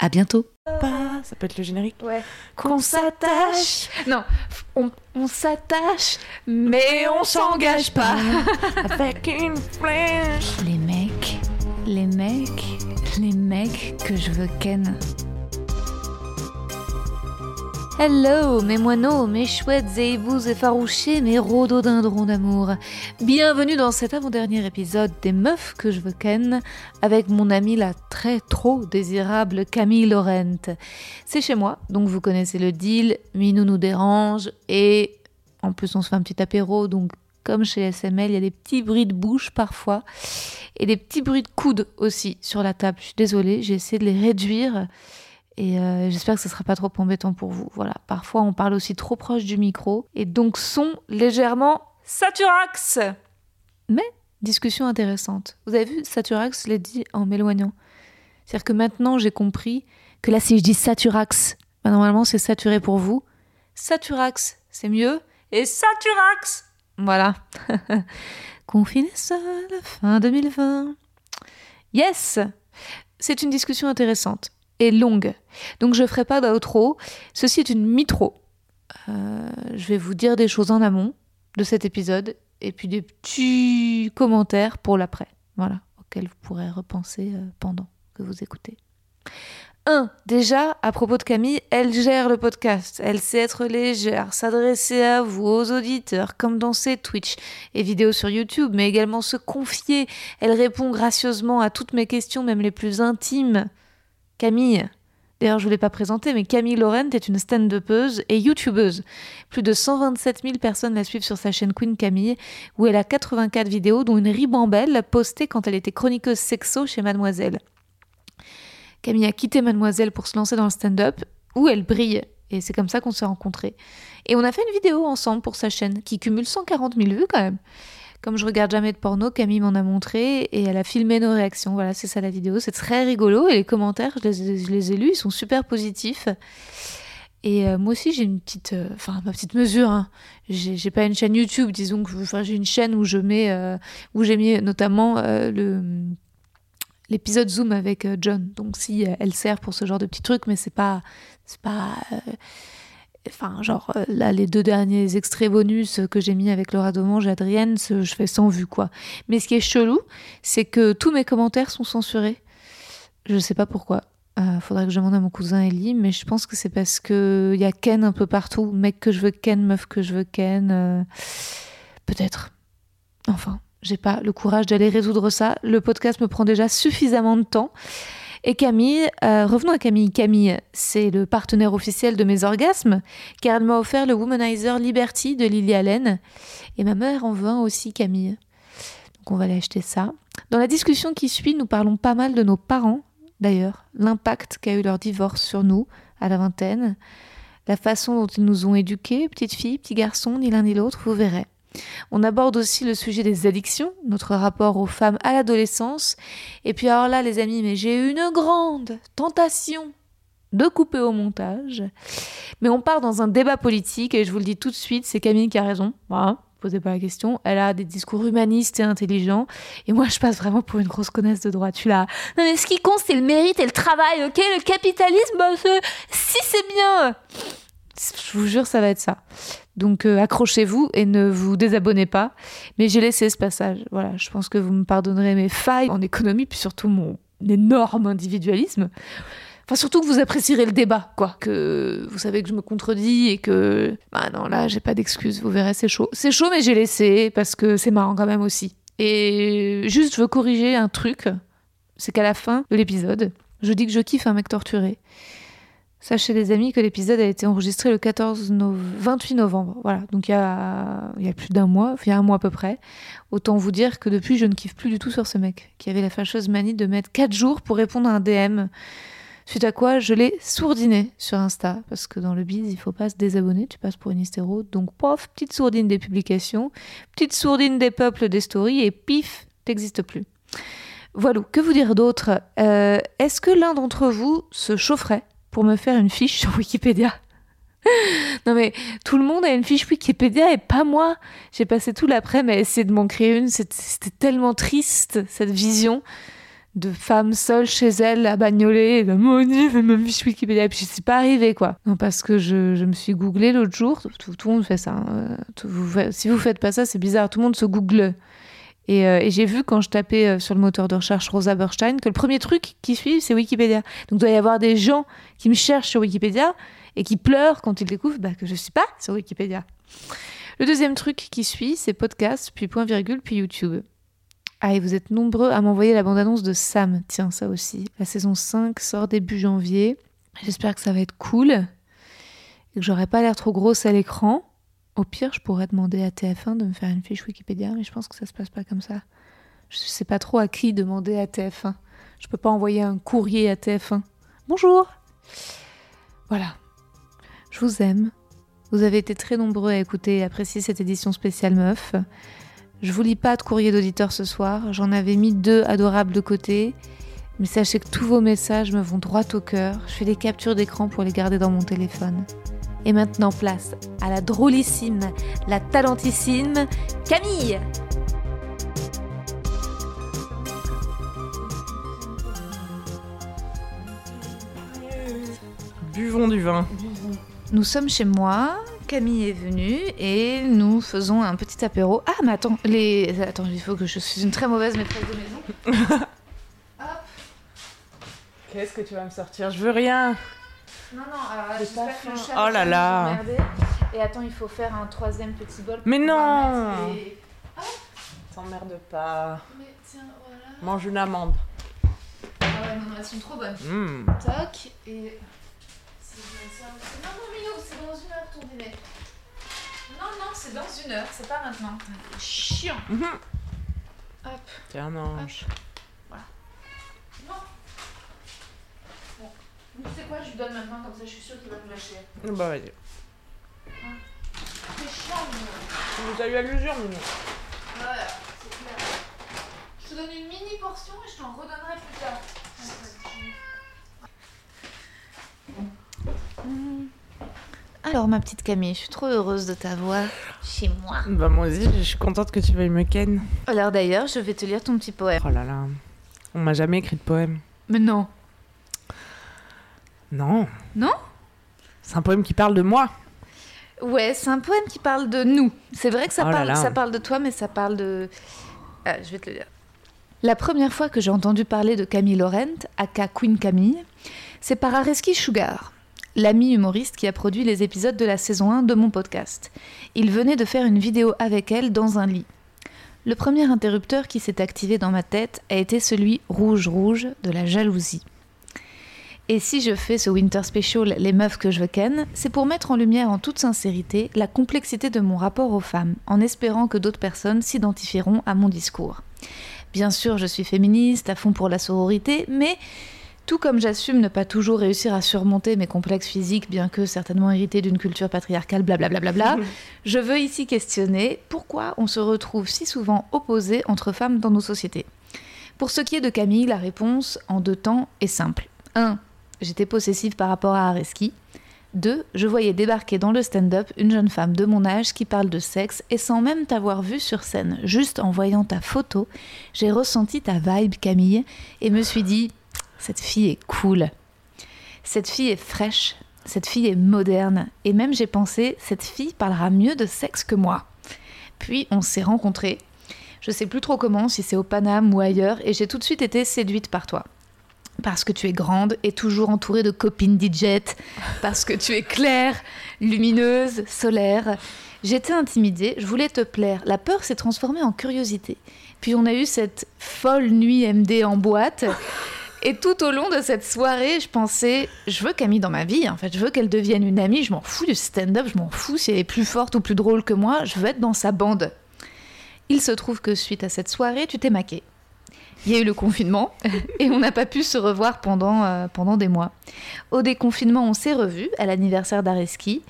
À bientôt. Ça peut être le générique. Ouais. Qu'on s'attache. Non, on, on s'attache, mais on s'engage pas. Avec une flèche. Les mecs, les mecs, les mecs que je veux ken. Hello, mes moineaux, mes chouettes et ébouses effarouchés, mes rhododendrons d'amour. Bienvenue dans cet avant-dernier épisode des meufs que je veux ken avec mon amie la très trop désirable Camille Laurent. C'est chez moi, donc vous connaissez le deal, Minou nous dérange et en plus on se fait un petit apéro, donc comme chez SML, il y a des petits bruits de bouche parfois et des petits bruits de coude aussi sur la table. Je suis désolée, j'ai essayé de les réduire. Et euh, j'espère que ce ne sera pas trop embêtant pour vous. Voilà, parfois on parle aussi trop proche du micro et donc son légèrement saturax. Mais discussion intéressante. Vous avez vu, saturax, je l'ai dit en m'éloignant. C'est-à-dire que maintenant j'ai compris que là, si je dis saturax, bah, normalement c'est saturé pour vous. Saturax, c'est mieux. Et saturax, voilà. Confiné seul, fin 2020. Yes C'est une discussion intéressante et longue. Donc je ferai pas d'outro. Ceci est une mitro. Euh, je vais vous dire des choses en amont de cet épisode et puis des petits commentaires pour l'après. Voilà, auxquels vous pourrez repenser euh, pendant que vous écoutez. 1. Déjà, à propos de Camille, elle gère le podcast. Elle sait être légère, s'adresser à vous, aux auditeurs, comme dans ses Twitch et vidéos sur YouTube, mais également se confier. Elle répond gracieusement à toutes mes questions, même les plus intimes. Camille, d'ailleurs je ne l'ai pas présentée, mais Camille Laurent est une stand-upeuse et youtubeuse. Plus de 127 000 personnes la suivent sur sa chaîne Queen Camille, où elle a 84 vidéos, dont une ribambelle postée quand elle était chroniqueuse sexo chez Mademoiselle. Camille a quitté Mademoiselle pour se lancer dans le stand-up, où elle brille. Et c'est comme ça qu'on s'est rencontrés. Et on a fait une vidéo ensemble pour sa chaîne, qui cumule 140 000 vues quand même. Comme je regarde jamais de porno, Camille m'en a montré et elle a filmé nos réactions. Voilà, c'est ça la vidéo. C'est très rigolo et les commentaires, je les, ai lus, ils sont super positifs. Et euh, moi aussi, j'ai une petite, euh, enfin ma petite mesure. Hein. J'ai pas une chaîne YouTube, disons que j'ai une chaîne où je mets, euh, où j'ai mis notamment l'épisode Zoom avec John. Donc si elle sert pour ce genre de petits trucs, mais c'est pas, c'est pas, enfin genre euh, là les deux derniers extraits bonus que j'ai mis avec Laura Domange et Adrienne, je fais sans vue quoi. Mais ce qui est chelou, c'est que tous mes commentaires sont censurés. Je sais pas pourquoi. Euh, faudrait que je demande à mon cousin Ellie, mais je pense que c'est parce que il y a Ken un peu partout, mec que je veux Ken, meuf que je veux Ken, euh, peut-être. Enfin, j'ai pas le courage d'aller résoudre ça. Le podcast me prend déjà suffisamment de temps. Et Camille, euh, revenons à Camille. Camille, c'est le partenaire officiel de mes orgasmes, car elle m'a offert le Womanizer Liberty de Lily Allen. Et ma mère en un aussi, Camille. Donc on va aller acheter ça. Dans la discussion qui suit, nous parlons pas mal de nos parents, d'ailleurs, l'impact qu'a eu leur divorce sur nous à la vingtaine, la façon dont ils nous ont éduqués, petites filles, petits garçons, ni l'un ni l'autre, vous verrez. On aborde aussi le sujet des addictions, notre rapport aux femmes à l'adolescence. Et puis alors là, les amis, mais j'ai une grande tentation de couper au montage. Mais on part dans un débat politique et je vous le dis tout de suite, c'est Camille qui a raison. Voilà, posez pas la question. Elle a des discours humanistes et intelligents. Et moi, je passe vraiment pour une grosse connaisse de. Je suis là. Non mais ce qui compte, c'est le mérite et le travail, ok? Le capitalisme, bah, si c'est bien. Je vous jure, ça va être ça. Donc euh, accrochez-vous et ne vous désabonnez pas. Mais j'ai laissé ce passage. Voilà, je pense que vous me pardonnerez mes failles en économie, puis surtout mon énorme individualisme. Enfin, surtout que vous apprécierez le débat, quoi. Que vous savez que je me contredis et que. Bah non, là, j'ai pas d'excuses. Vous verrez, c'est chaud. C'est chaud, mais j'ai laissé parce que c'est marrant quand même aussi. Et juste, je veux corriger un truc. C'est qu'à la fin de l'épisode, je dis que je kiffe un mec torturé. Sachez les amis que l'épisode a été enregistré le 14 no- 28 novembre. Voilà, donc il y a, y a plus d'un mois, il y a un mois à peu près. Autant vous dire que depuis, je ne kiffe plus du tout sur ce mec qui avait la fâcheuse manie de mettre 4 jours pour répondre à un DM Suite à quoi, je l'ai sourdiné sur Insta, parce que dans le biz, il faut pas se désabonner, tu passes pour une hystéro. Donc, pof, petite sourdine des publications, petite sourdine des peuples des stories, et pif, t'existes plus. Voilà, que vous dire d'autre? Euh, Est-ce que l'un d'entre vous se chaufferait? Pour me faire une fiche sur Wikipédia non mais tout le monde a une fiche Wikipédia et pas moi. J'ai passé tout l'après-midi à essayer de m'en créer une. C'était tellement triste cette vision de femme seule chez elle à bagnoler. Et ben, mon Dieu, ma fiche Wikipédia. Et puis c'est pas arrivé quoi. Non parce que je, me suis googlé l'autre jour. Tout, le monde fait ça. hein. Vous si vous faites pas ça, c'est bizarre. Tout le monde se google. Et, euh, et j'ai vu quand je tapais euh, sur le moteur de recherche Rosa Berstein que le premier truc qui suit c'est Wikipédia. Donc il doit y avoir des gens qui me cherchent sur Wikipédia et qui pleurent quand ils découvrent bah, que je suis pas sur Wikipédia. Le deuxième truc qui suit, c'est podcast, puis point virgule, puis YouTube. Ah, et vous êtes nombreux à m'envoyer la bande-annonce de Sam. Tiens, ça aussi. La saison 5 sort début janvier. J'espère que ça va être cool et que j'aurai pas l'air trop grosse à l'écran. Au pire, je pourrais demander à TF1 de me faire une fiche Wikipédia, mais je pense que ça se passe pas comme ça. Je sais pas trop à qui demander à TF1. Je peux pas envoyer un courrier à TF1. Bonjour Voilà. Je vous aime. Vous avez été très nombreux à écouter et apprécier cette édition spéciale meuf. Je vous lis pas de courrier d'auditeur ce soir. J'en avais mis deux adorables de côté. Mais sachez que tous vos messages me vont droit au cœur. Je fais des captures d'écran pour les garder dans mon téléphone. Et maintenant, place à la drôlissime, la talentissime Camille Buvons du vin. Nous sommes chez moi, Camille est venue et nous faisons un petit apéro. Ah, mais attends, les... attends, il faut que je suis une très mauvaise maîtresse de maison. Qu'est-ce que tu vas me sortir? Je veux rien. Non, non, alors, j'espère pas que le chat Oh là là. Et attends, il faut faire un troisième petit bol. pour Mais non. mettre les- T'emmerde pas. Mais tiens, voilà. Mange une amande. Ah ouais, non, non, elles sont trop bonnes. Mmh. Toc, et... un- Non, non, Minou, c'est dans une heure ton dîner. Non, non, c'est dans une heure, c'est pas maintenant. Chiant. Hop. Tiens, mange. Non. Tu sais quoi, je lui donne maintenant, comme ça je suis sûre qu'il va me lâcher. Bah vas-y. C'est chiant, Minou. Tu nous as eu à l'usure, Minou. Voilà, c'est clair. Je te donne une mini portion et je t'en redonnerai plus tard. Alors ma petite Camille, je suis trop heureuse de t'avoir chez moi. Bah moi aussi, je suis contente que tu veuilles me ken. Alors d'ailleurs, je vais te lire ton petit poème. Oh là là. On m'a jamais écrit de poème. Mais non. Non. Non? C'est un poème qui parle de moi. Ouais, c'est un poème qui parle de nous. C'est vrai que ça, Oh là parle, là. ça parle de toi, mais ça parle de... Ah, je vais te le dire. La première fois que j'ai entendu parler de Camille Laurent, aka Queen Camille, c'est par Areski Sugar, l'ami humoriste qui a produit les épisodes de la saison 1 de mon podcast. Il venait de faire une vidéo avec elle dans un lit. Le premier interrupteur qui s'est activé dans ma tête a été celui rouge-rouge de la jalousie. Et si je fais ce Winter Special Les meufs que je veux ken, c'est pour mettre en lumière en toute sincérité la complexité de mon rapport aux femmes, en espérant que d'autres personnes s'identifieront à mon discours. Bien sûr, je suis féministe, à fond pour la sororité, mais tout comme j'assume ne pas toujours réussir à surmonter mes complexes physiques, bien que certainement hérités d'une culture patriarcale, blablabla, je veux ici questionner pourquoi on se retrouve si souvent opposés entre femmes dans nos sociétés. Pour ce qui est de Camille, la réponse en deux temps est simple. 1. J'étais possessive par rapport à Areski. 2. Je voyais débarquer dans le stand-up une jeune femme de mon âge qui parle de sexe et sans même t'avoir vue sur scène, juste en voyant ta photo, j'ai ressenti ta vibe Camille et me suis dit cette fille est cool. Cette fille est fraîche, cette fille est moderne et même j'ai pensé cette fille parlera mieux de sexe que moi. Puis on s'est rencontrés. Je sais plus trop comment, si c'est au Paname ou ailleurs et j'ai tout de suite été séduite par toi. Parce que tu es grande et toujours entourée de copines DJ, parce que tu es claire, lumineuse, solaire. J'étais intimidée, je voulais te plaire. La peur s'est transformée en curiosité. Puis on a eu cette folle nuit MD en boîte. Et tout au long de cette soirée, je pensais, je veux Camille dans ma vie, en fait, je veux qu'elle devienne une amie, je m'en fous du stand-up, je m'en fous si elle est plus forte ou plus drôle que moi, je veux être dans sa bande. Il se trouve que suite à cette soirée, tu t'es maquée. Il y a eu le confinement et on n'a pas pu se revoir pendant, euh, pendant des mois. Au déconfinement, on s'est revus à l'anniversaire d'Areski.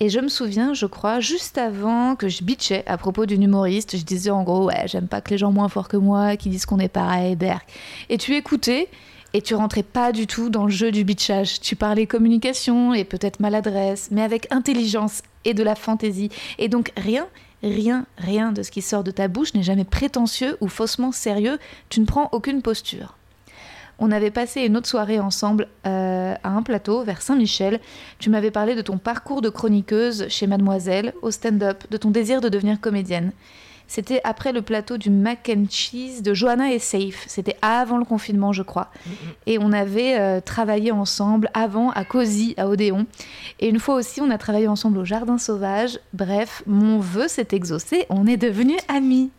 Et je me souviens, je crois, juste avant que je bitchais à propos d'une humoriste, je disais en gros, ouais, j'aime pas que les gens moins forts que moi, qui disent qu'on est pareil, berk. Et tu écoutais et tu rentrais pas du tout dans le jeu du bitchage. Tu parlais communication et peut-être maladresse, mais avec intelligence et de la fantaisie. Et donc rien, rien, rien de ce qui sort de ta bouche n'est jamais prétentieux ou faussement sérieux. Tu ne prends aucune posture. On avait passé une autre soirée ensemble euh, à un plateau vers Saint-Michel. Tu m'avais parlé de ton parcours de chroniqueuse chez Mademoiselle, au stand-up, de ton désir de devenir comédienne. C'était après le plateau du mac and cheese de Johanna et Safe. C'était avant le confinement, je crois. Et on avait euh, travaillé ensemble avant à Cozy, à Odéon. Et une fois aussi, on a travaillé ensemble au Jardin Sauvage. Bref, mon vœu s'est exaucé. On est devenus amis.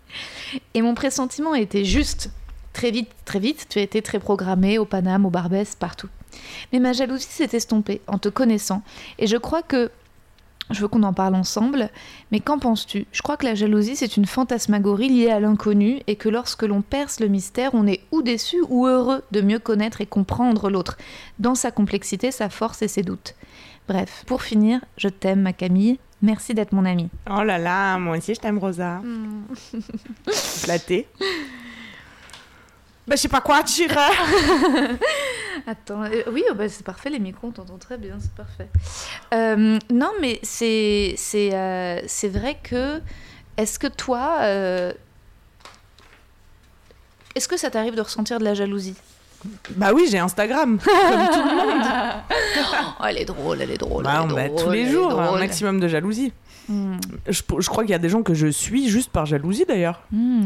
Et mon pressentiment était juste. Très vite, très vite, tu as été très programmé au Paname, au Barbès, partout. Mais ma jalousie s'est estompée en te connaissant. Et je crois que. Je veux qu'on en parle ensemble, mais qu'en penses-tu? Je crois que la jalousie, c'est une fantasmagorie liée à l'inconnu et que lorsque l'on perce le mystère, on est ou déçu ou heureux de mieux connaître et comprendre l'autre, dans sa complexité, sa force et ses doutes. Bref, pour finir, je t'aime, ma Camille. Merci d'être mon amie. Oh là là, moi aussi je t'aime, Rosa. Flattée. Bah, je sais pas quoi dire. Attends, euh, oui, oh, bah, c'est parfait, les micros, on t'entend très bien, c'est parfait. Euh, non, mais c'est c'est euh, c'est vrai que. Est-ce que toi. Est-ce que ça t'arrive de ressentir de la jalousie? Bah oui, j'ai Instagram, comme tout le monde. Oh, Elle est drôle, elle est drôle. Bah, elle est on drôle, tous les jours, un maximum de jalousie. Hmm, Je, je crois qu'il y a des gens que je suis juste par jalousie d'ailleurs.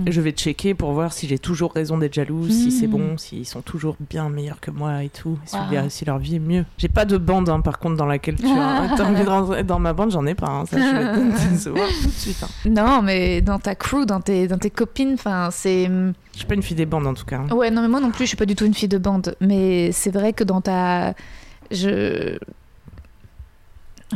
Et je vais checker pour voir si j'ai toujours raison d'être jalouse, si c'est Mm. bon, s'ils sont toujours bien meilleurs que moi et tout, si, Wow. si leur vie est mieux? J'ai pas de bande hein, par contre dans laquelle tu as envie de rentrer dans ma bande, j'en ai pas. hein, ça, je vais te décevoir tout de suite. hein. Non, mais dans ta crew, dans tes, dans tes copines, enfin, c'est. Je suis pas une fille des bandes en tout cas. Ouais, non, mais moi non plus, je suis pas du tout une fille de bande. Mais c'est vrai que dans ta. Je.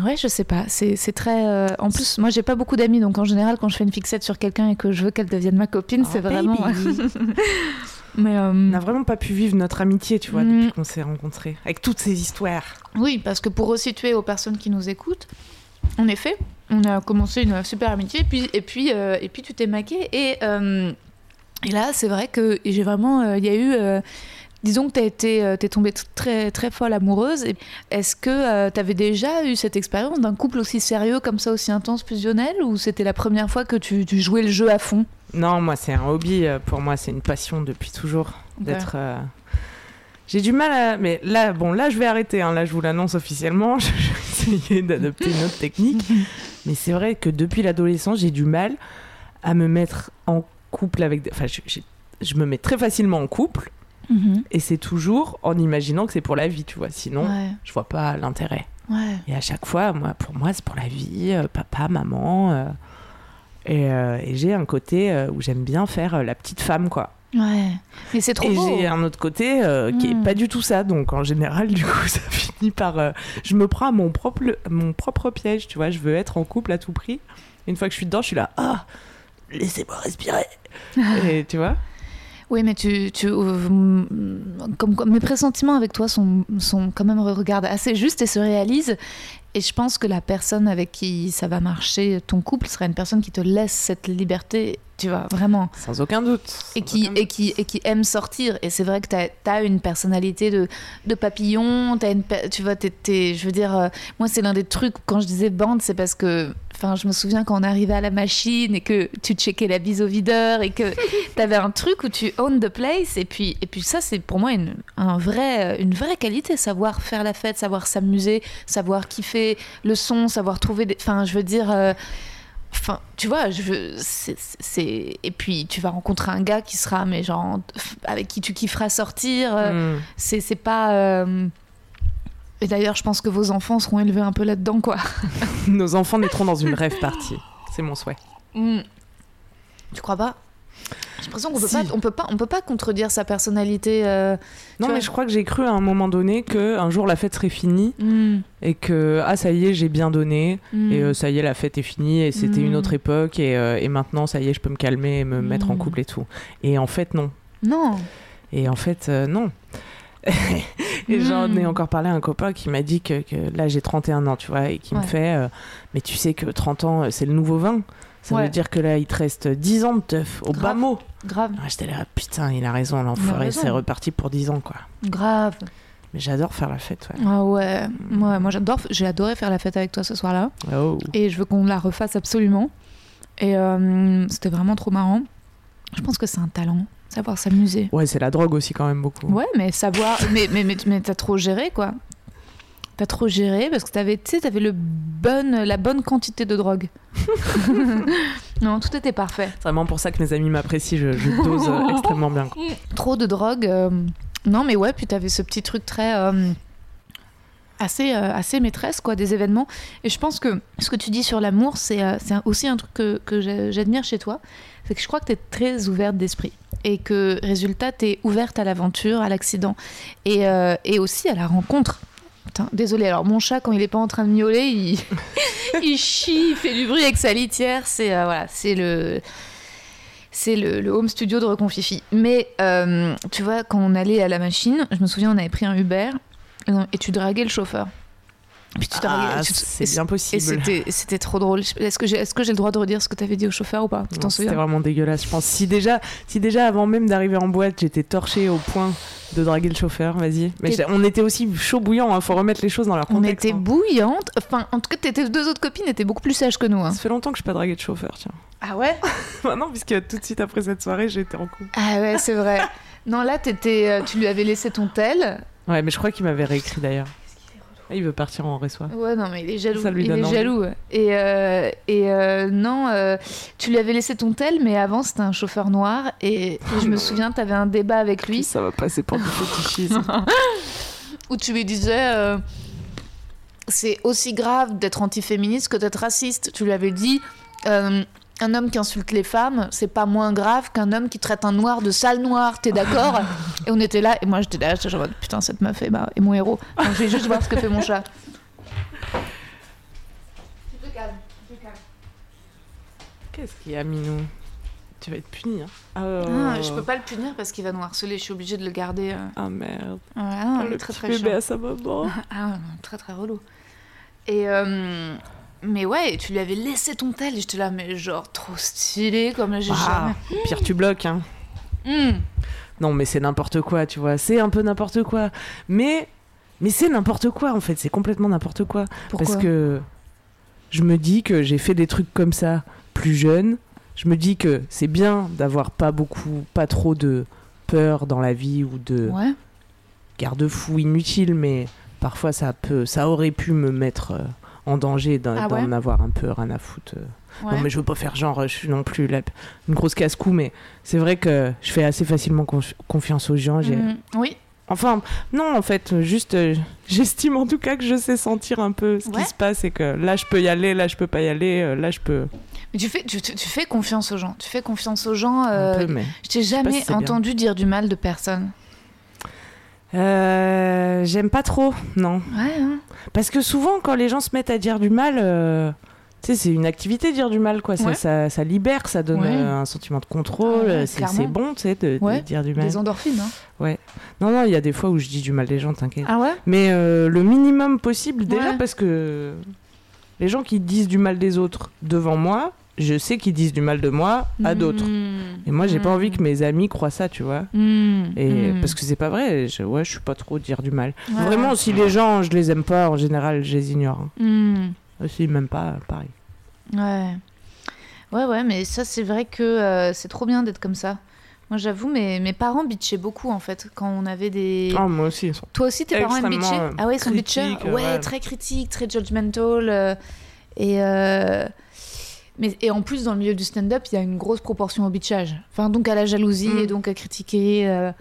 Ouais, je sais pas. C'est c'est très. euh, En plus, moi, j'ai pas beaucoup d'amis, donc en général, quand je fais une fixette sur quelqu'un et que je veux qu'elle devienne ma copine, Oh, c'est vraiment. mais. euh, On n'a vraiment pas pu vivre notre amitié, tu vois, Mm. depuis qu'on s'est rencontrés. Avec toutes ces histoires. Oui, parce que pour resituer aux personnes qui nous écoutent, en effet, on a commencé une super amitié, et puis, et puis, euh, et puis tu t'es maqué. Et, euh, et là, c'est vrai que j'ai vraiment. euh, Il y a eu. Euh, disons que tu été, euh, t'es tombée très, très folle amoureuse. Et Est-ce que tu avais déjà eu cette expérience d'un couple aussi sérieux, comme ça, aussi intense, fusionnel, ou c'était la première fois que tu, tu jouais le jeu à fond? Non, moi c'est un hobby, euh, pour moi c'est une passion depuis toujours d'être. euh, J'ai du mal à. Mais là, bon, là je vais arrêter, hein. là je vous l'annonce officiellement, je vais essayer d'adopter une autre technique. Mais c'est vrai que depuis l'adolescence, j'ai du mal à me mettre en couple avec. des- Enfin, je me mets très facilement en couple, et c'est toujours en imaginant que c'est pour la vie, tu vois. Sinon, Ouais, je vois pas l'intérêt. ouais. Et à chaque fois, moi, pour moi, c'est pour la vie, euh, papa, maman. euh, et euh, et j'ai un côté où j'aime bien faire la petite femme, quoi. Ouais. Mais c'est trop Et beau. j'ai un autre côté qui est Mm. pas du tout ça. Donc en général, du coup, ça finit par. je me prends à mon propre, mon propre piège, tu vois. Je veux être en couple à tout prix. Une fois que je suis dedans, je suis là. Ah, laissez-moi respirer. Et tu vois Oui, mais tu, tu euh, mm, comme, comme mes pressentiments avec toi sont, sont quand même regarde assez justes et se réalisent. Et je pense que la personne avec qui ça va marcher, ton couple, sera une personne qui te laisse cette liberté, tu vois, vraiment. Sans aucun doute. Et qui, aucun et, qui, et qui aime sortir. Et c'est vrai que tu as, une personnalité de, de papillon. As une, tu vois, t'es- t'es- je veux dire, euh, moi, c'est l'un des trucs, quand je disais bande, c'est parce que, enfin, je me souviens quand on arrivait à la machine et que tu checkais la bise au videur et que tu avais un truc où tu own the place. Et puis, et puis ça, c'est pour moi une, un vrai, une vraie qualité, savoir faire la fête, savoir s'amuser, savoir kiffer le son, savoir trouver des. Enfin, je veux dire. euh, Enfin, tu vois, je veux, c'est, et puis tu vas rencontrer un gars qui sera, mais genre, avec qui tu kifferas sortir. euh, Mm. C'est, c'est pas. euh, Et d'ailleurs, je pense que vos enfants seront élevés un peu là-dedans, quoi. Nos enfants naîtront dans une rêve partie. C'est mon souhait. Mm. Tu crois pas? J'ai l'impression qu'on peut Si. pas, on peut pas, on peut pas contredire sa personnalité. euh, Non, mais je crois que j'ai cru à un moment donné que un jour la fête serait finie mm, et que ah ça y est j'ai bien donné mm. et euh, ça y est la fête est finie et c'était Mm. une autre époque et, euh, et maintenant ça y est je peux me calmer et me mettre en couple et tout. Et en fait non. Non. Et en fait, euh, non. et j'en ai Hmm. encore parlé à un copain qui m'a dit que, que là j'ai 31 ans, tu vois, et qui me fait euh, Mais tu sais que 30 ans, c'est le nouveau 20. Ça Ouais. veut dire que là, il te reste 10 ans de teuf, au bas mot. Grave. Ah, J'étais là, putain, il a raison, l'enfoiré, c'est reparti pour 10 ans, quoi. Grave. Mais j'adore faire la fête, ouais. Ah ouais. Ouais, moi j'adore. J'ai adoré faire la fête avec toi ce soir-là. Oh. Et je veux qu'on la refasse absolument. Et euh, c'était vraiment trop marrant. Je pense que c'est un talent, savoir s'amuser. Ouais, c'est la drogue aussi, quand même, beaucoup. Ouais, mais savoir. mais mais, mais, mais t'as trop géré, quoi. T'as trop géré parce que t'avais, tu sais, t'avais le bon, la bonne quantité de drogue. non, tout était parfait. C'est vraiment pour ça que mes amis m'apprécient, je, je dose euh, extrêmement bien. quoi. Trop de drogue. euh, Non, mais ouais, puis t'avais ce petit truc très. euh, assez, euh, assez maîtresse, quoi, des événements. Et je pense que ce que tu dis sur l'amour, c'est aussi un truc que, que j'a- j'admire chez toi. C'est que je crois que t'es très ouverte d'esprit. Et que, résultat, t'es ouverte à l'aventure, à l'accident. Et, euh, et aussi à la rencontre. Putain, désolé. Alors, mon chat, quand il est pas en train de miauler, il, chie, il fait du bruit avec sa litière. C'est euh, voilà, c'est le c'est le, le home studio de Reconfifi. Mais euh, tu vois, quand on allait à la machine, je me souviens, on avait pris un Uber et tu draguais le chauffeur. Puis tu. Ah, c'est bien possible. c'était c'était trop drôle. Est-ce que j'ai le droit de redire ce que tu avais dit au chauffeur ou pas? C'était vraiment dégueulasse. Je pense si déjà, si déjà avant même d'arriver en boîte, j'étais torchée au point de draguer le chauffeur, vas-y. Mais on était aussi chaud bouillant, hein, faut remettre les choses dans leur On contexte. était hein. bouillante. Enfin, en tout cas, tes deux autres copines étaient beaucoup plus sages que nous. hein. Ça fait longtemps que je n'ai pas dragué de chauffeur, tiens. Ah ouais? Bah non, puisque tout de suite après cette soirée, j'étais en couple. Ah ouais, c'est vrai. non, là, euh, tu lui avais laissé ton tel. Ouais, mais je crois qu'il m'avait réécrit d'ailleurs. Il veut partir en reçoit. Ouais, non, mais il est jaloux. Ça lui il est envie. jaloux. Et, euh, et euh, non, euh, tu lui avais laissé ton tel, mais avant, c'était un chauffeur noir. Et, et je me souviens, tu avais un débat avec lui Ça va passer pour du fétichisme. où tu lui disais c'est aussi grave d'être antiféministe que d'être raciste. Tu lui avais dit un homme qui insulte les femmes, c'est pas moins grave qu'un homme qui traite un noir de sale noir. T'es d'accord Et on était là, et moi j'étais là, j'étais genre putain, cette meuf est, bah, est mon héros. Donc, je vais juste voir ce que fait mon chat. Qu'est-ce qu'il y a, Minou? Tu vas être puni, hein. Ah, Ah, je peux pas le punir parce qu'il va nous harceler, je suis obligée de le garder. euh. Ah merde. Ah, non, il le est très petit très bébé chiant. à sa maman. Ah, non, très très relou. Et euh, mais ouais, tu lui avais laissé ton tel, j'étais là, mais genre trop stylé, comme j'ai Ah, pire tu bloques, hein. jamais. Hmm. Non, mais c'est n'importe quoi, tu vois. C'est un peu n'importe quoi. Mais, mais c'est n'importe quoi, en fait. C'est complètement n'importe quoi. Pourquoi Parce que je me dis que j'ai fait des trucs comme ça plus jeune. Je me dis que c'est bien d'avoir pas beaucoup, pas trop de peur dans la vie ou de Ouais. garde-fous inutiles, mais parfois ça peut, ça aurait pu me mettre euh, en danger d'en Ah ouais avoir un peu rien à foutre. euh. ouais. Non, mais je veux pas faire genre, je suis non plus la- une grosse casse-cou, mais c'est vrai que je fais assez facilement confi- confiance aux gens. Mhm. Oui. Enfin, non, en fait, juste, euh, j'estime en tout cas que je sais sentir un peu ce Ouais. qui se passe et que là, je peux y aller, là, je peux pas y aller, euh, là, je peux. Mais tu fais, tu, fais confiance aux gens. Tu fais confiance aux gens. euh, un peu, mais. je t'ai jamais si c'est bien. entendu dire du mal de personne. Euh, J'aime pas trop, non. Ouais. hein. Parce que souvent, quand les gens se mettent à dire du mal, euh, tu sais, c'est une activité dire du mal, quoi. Ça, Ouais. ça, ça libère, ça donne Ouais. euh, un sentiment de contrôle. Ah ouais, c'est bon, tu sais, de, de Ouais. dire du mal. Des endorphines. Hein. Non, non, il y a des fois où je dis du mal des gens, t'inquiète. Ah ouais? Mais euh, le minimum possible, déjà, Ouais. parce que les gens qui disent du mal des autres devant moi, je sais qu'ils disent du mal de moi à d'autres. Hmm. Et moi, j'ai pas Hmm. envie que mes amis croient ça, tu vois. Hmm. Et parce que c'est pas vrai, je, ouais, je suis pas trop dire du mal. Ouais, Vraiment, si les gens, je les aime pas, en général, je les ignore. hein. Hmm. S'ils m'aiment pas, pareil. Ouais. Ouais, ouais, mais ça, c'est vrai que euh, c'est trop bien d'être comme ça. Moi, j'avoue, mes, mes parents bitchaient beaucoup, en fait, quand on avait des... Ah, moi aussi, ils sont. Toi aussi, tes parents aiment bitcher Ah ouais, ils sont bitchers ouais. très critiques, très judgmental. euh, et, euh, mais, et en plus, dans le milieu du stand-up, il y a une grosse proportion au bitchage. Enfin, donc à la jalousie Mm. et donc à critiquer. euh,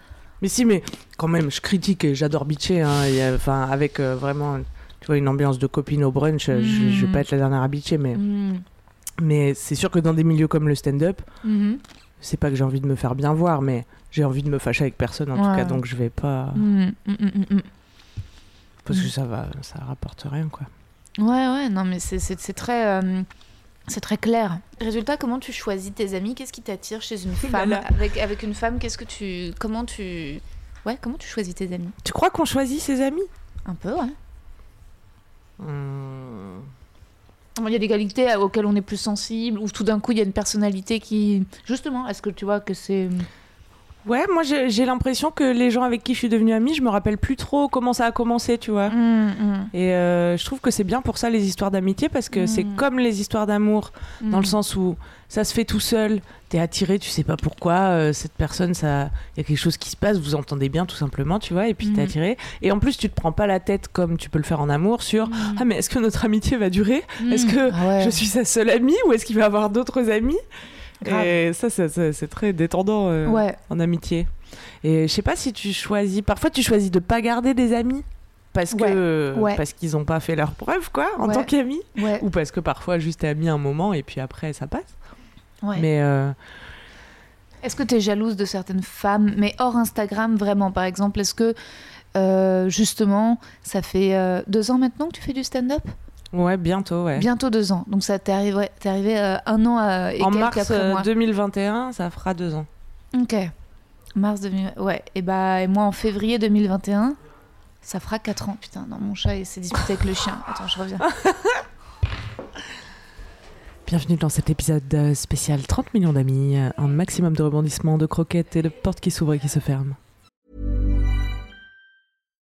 Mais si, mais quand même, je critique et j'adore bitcher. Hein, a- Enfin, avec euh, vraiment, tu vois, une ambiance de copine au brunch, je, je vais Mhm. pas être la dernière à bitcher, mais, mm, mais c'est sûr que dans des milieux comme le stand-up, mhm, c'est pas que j'ai envie de me faire bien voir, mais j'ai envie de me fâcher avec personne en tout cas, donc je vais pas. mm, mm, mm, mm, mm. Parce que Mm. ça va, ça rapporte rien, quoi. Ouais, ouais, non, mais c'est- très. euh, C'est très clair. Résultat, comment tu choisis tes amis? Qu'est-ce qui t'attire chez une là femme? là. avec, avec une femme, qu'est-ce que tu. Comment tu. Ouais, comment tu choisis tes amis? Tu crois qu'on choisit ses amis? Un peu, ouais. Hmm. Il y a des qualités auxquelles on est plus sensible, ou tout d'un coup il y a une personnalité qui. Justement, est-ce que tu vois que c'est. Ouais, moi j'ai l'impression que les gens avec qui je suis devenue amie, je me rappelle plus trop comment ça a commencé, tu vois. Hum, hum, Et euh, je trouve que c'est bien pour ça les histoires d'amitié parce que c'est Mm. comme les histoires d'amour dans le sens où ça se fait tout seul, t'es attiré, tu sais pas pourquoi, euh, cette personne, ça, il y a quelque chose qui se passe, vous entendez bien tout simplement, tu vois, et puis t'es attiré. Et en plus, tu te prends pas la tête comme tu peux le faire en amour sur ah mais est-ce que notre amitié va durer? Est-ce que Ah ouais. je suis sa seule amie ou est-ce qu'il va avoir d'autres amis? Et ça, ça- ça- c'est très détendant euh, Ouais. en amitié. Et je sais pas si tu choisis, parfois tu choisis de pas garder des amis. Parce que Ouais. parce qu'ils ont pas fait leur preuve quoi en Ouais. tant qu'amis ou parce que parfois juste t'es ami un moment et puis après ça passe mais euh, Est-ce que tu es jalouse de certaines femmes, mais hors Instagram vraiment? Par exemple Est-ce que euh, justement, ça fait euh, deux ans maintenant que tu fais du stand-up? Ouais bientôt ouais Bientôt deux ans. Donc ça t'est arrivé, t'es arrivé euh, un an euh, et en quelques mars après euh, moi. 2021 ça fera deux ans Ok. Mars 2000. Ouais. Et bah et moi en février 2021, ça fera 4 ans. Putain, non, mon chat il s'est disputé avec le chien. Attends, je reviens. bienvenue dans cet épisode euh, spécial 30 millions d'amis un maximum de rebondissements de croquettes et de portes qui s'ouvrent et qui se ferment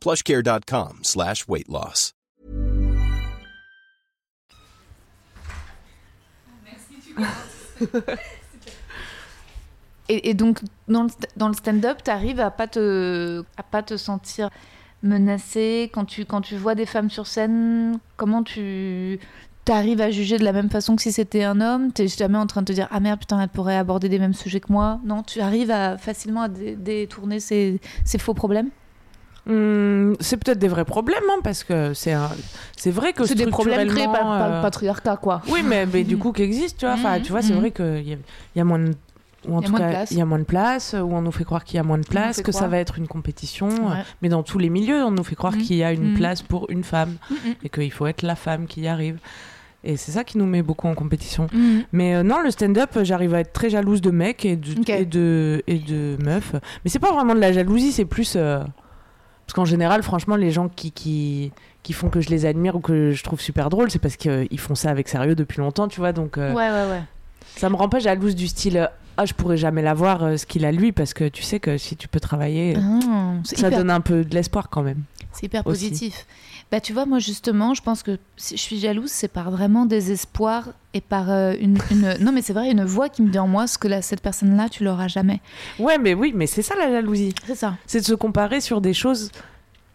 plushcare.com slash weight loss. Et, donc dans le, stand-up, t'arrives à pas te à pas te sentir menacé quand tu quand tu vois des femmes sur scène. Comment tu t'arrives à juger de la même façon que si c'était un homme? T'es jamais en train de te dire ah merde putain elle pourrait aborder les mêmes sujets que moi? Non, tu arrives à facilement à dé- détourner ces faux problèmes? Hum, c'est peut-être des vrais problèmes hein, parce que c'est c'est vrai que C'est des problèmes créés par, le patriarcat quoi. Oui, mais, mais du coup, qui existe, tu vois. Enfin, tu vois, c'est mhm. vrai qu'il y, a- y a moins de. Ou en tout cas, il y a moins de place, ou on nous fait croire qu'il y a moins de place, que ça va être une compétition. Ouais. Mais dans tous les milieux, on nous fait croire Mhm. qu'il y a une Mhm. place pour une femme et qu'il faut être la femme qui y arrive. Et c'est ça qui nous met beaucoup en compétition. Mais euh, non, le stand-up, j'arrive à être très jalouse de mecs et de, Ok. et de, et de meufs. Mais c'est pas vraiment de la jalousie, c'est plus. euh, Parce qu'en général, franchement, les gens qui, qui, qui font que je les admire ou que je trouve super drôles, c'est parce qu'ils font ça avec sérieux depuis longtemps, tu vois. Donc euh, Ouais ouais ouais. ça me rend pas jalouse du style Ah, je pourrais jamais l'avoir euh, ce qu'il a lui, parce que tu sais que si tu peux travailler, Ah, ça hyper donne un peu de l'espoir quand même. C'est hyper aussi. positif. Bah, tu vois, moi, justement, je pense que si je suis jalouse, c'est par vraiment désespoir et par euh, une, une- Non, mais c'est vrai, une voix qui me dit en moi ce que la- cette personne-là, tu l'auras jamais. Ouais, mais oui, mais c'est ça la jalousie. C'est ça. c'est de se comparer sur des choses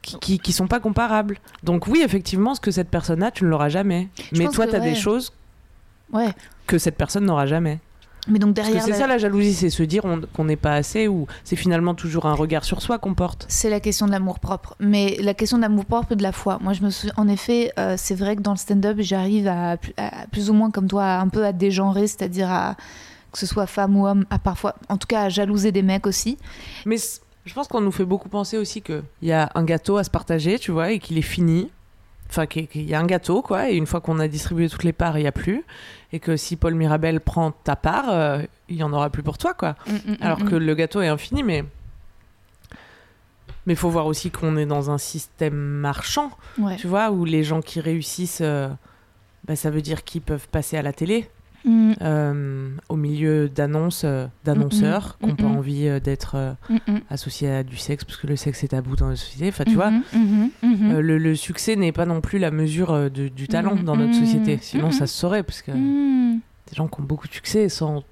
qui, qui, qui sont pas comparables. Donc oui, effectivement, ce que cette personne a, tu ne l'auras jamais. Je mais toi, tu as ouais. des choses Ouais. que cette personne n'aura jamais. Mais donc derrière. c'est la- ça la jalousie, c'est se dire on- qu'on n'est pas assez ou c'est finalement toujours un regard sur soi qu'on porte. C'est la question de l'amour propre. Mais la question de l'amour propre et de la foi. Moi, je me souviens, en effet, euh, c'est vrai que dans le stand-up, j'arrive à, pl- à plus ou moins comme toi, un peu à dégenrer, c'est-à-dire à que ce soit femme ou homme, à parfois, en tout cas, à jalouser des mecs aussi. Mais je pense qu'on nous fait beaucoup penser aussi qu'il y a un gâteau à se partager, tu vois, et qu'il est fini. Enfin, qu'il y a un gâteau, quoi, et une fois qu'on a distribué toutes les parts, il n'y a plus. Et que si Paul Mirabel prend ta part, euh, il n'y en aura plus pour toi, quoi. Alors que le gâteau est infini, mais. Mais il faut voir aussi qu'on est dans un système marchand, Ouais. tu vois, où les gens qui réussissent, euh, bah, ça veut dire qu'ils peuvent passer à la télé, Mm, euh, au milieu d'annonces, euh, d'annonceurs Mhm, qui n'ont pas envie euh, d'être mm, mm. associés à du sexe, parce que le sexe est tabou dans la société. Enfin, tu vois, Mhm, mhm, mhm. euh, le, le succès n'est pas non plus la mesure de- du talent dans notre société. Sinon, ça se saurait, parce que Mm. des gens qui ont beaucoup de succès sans,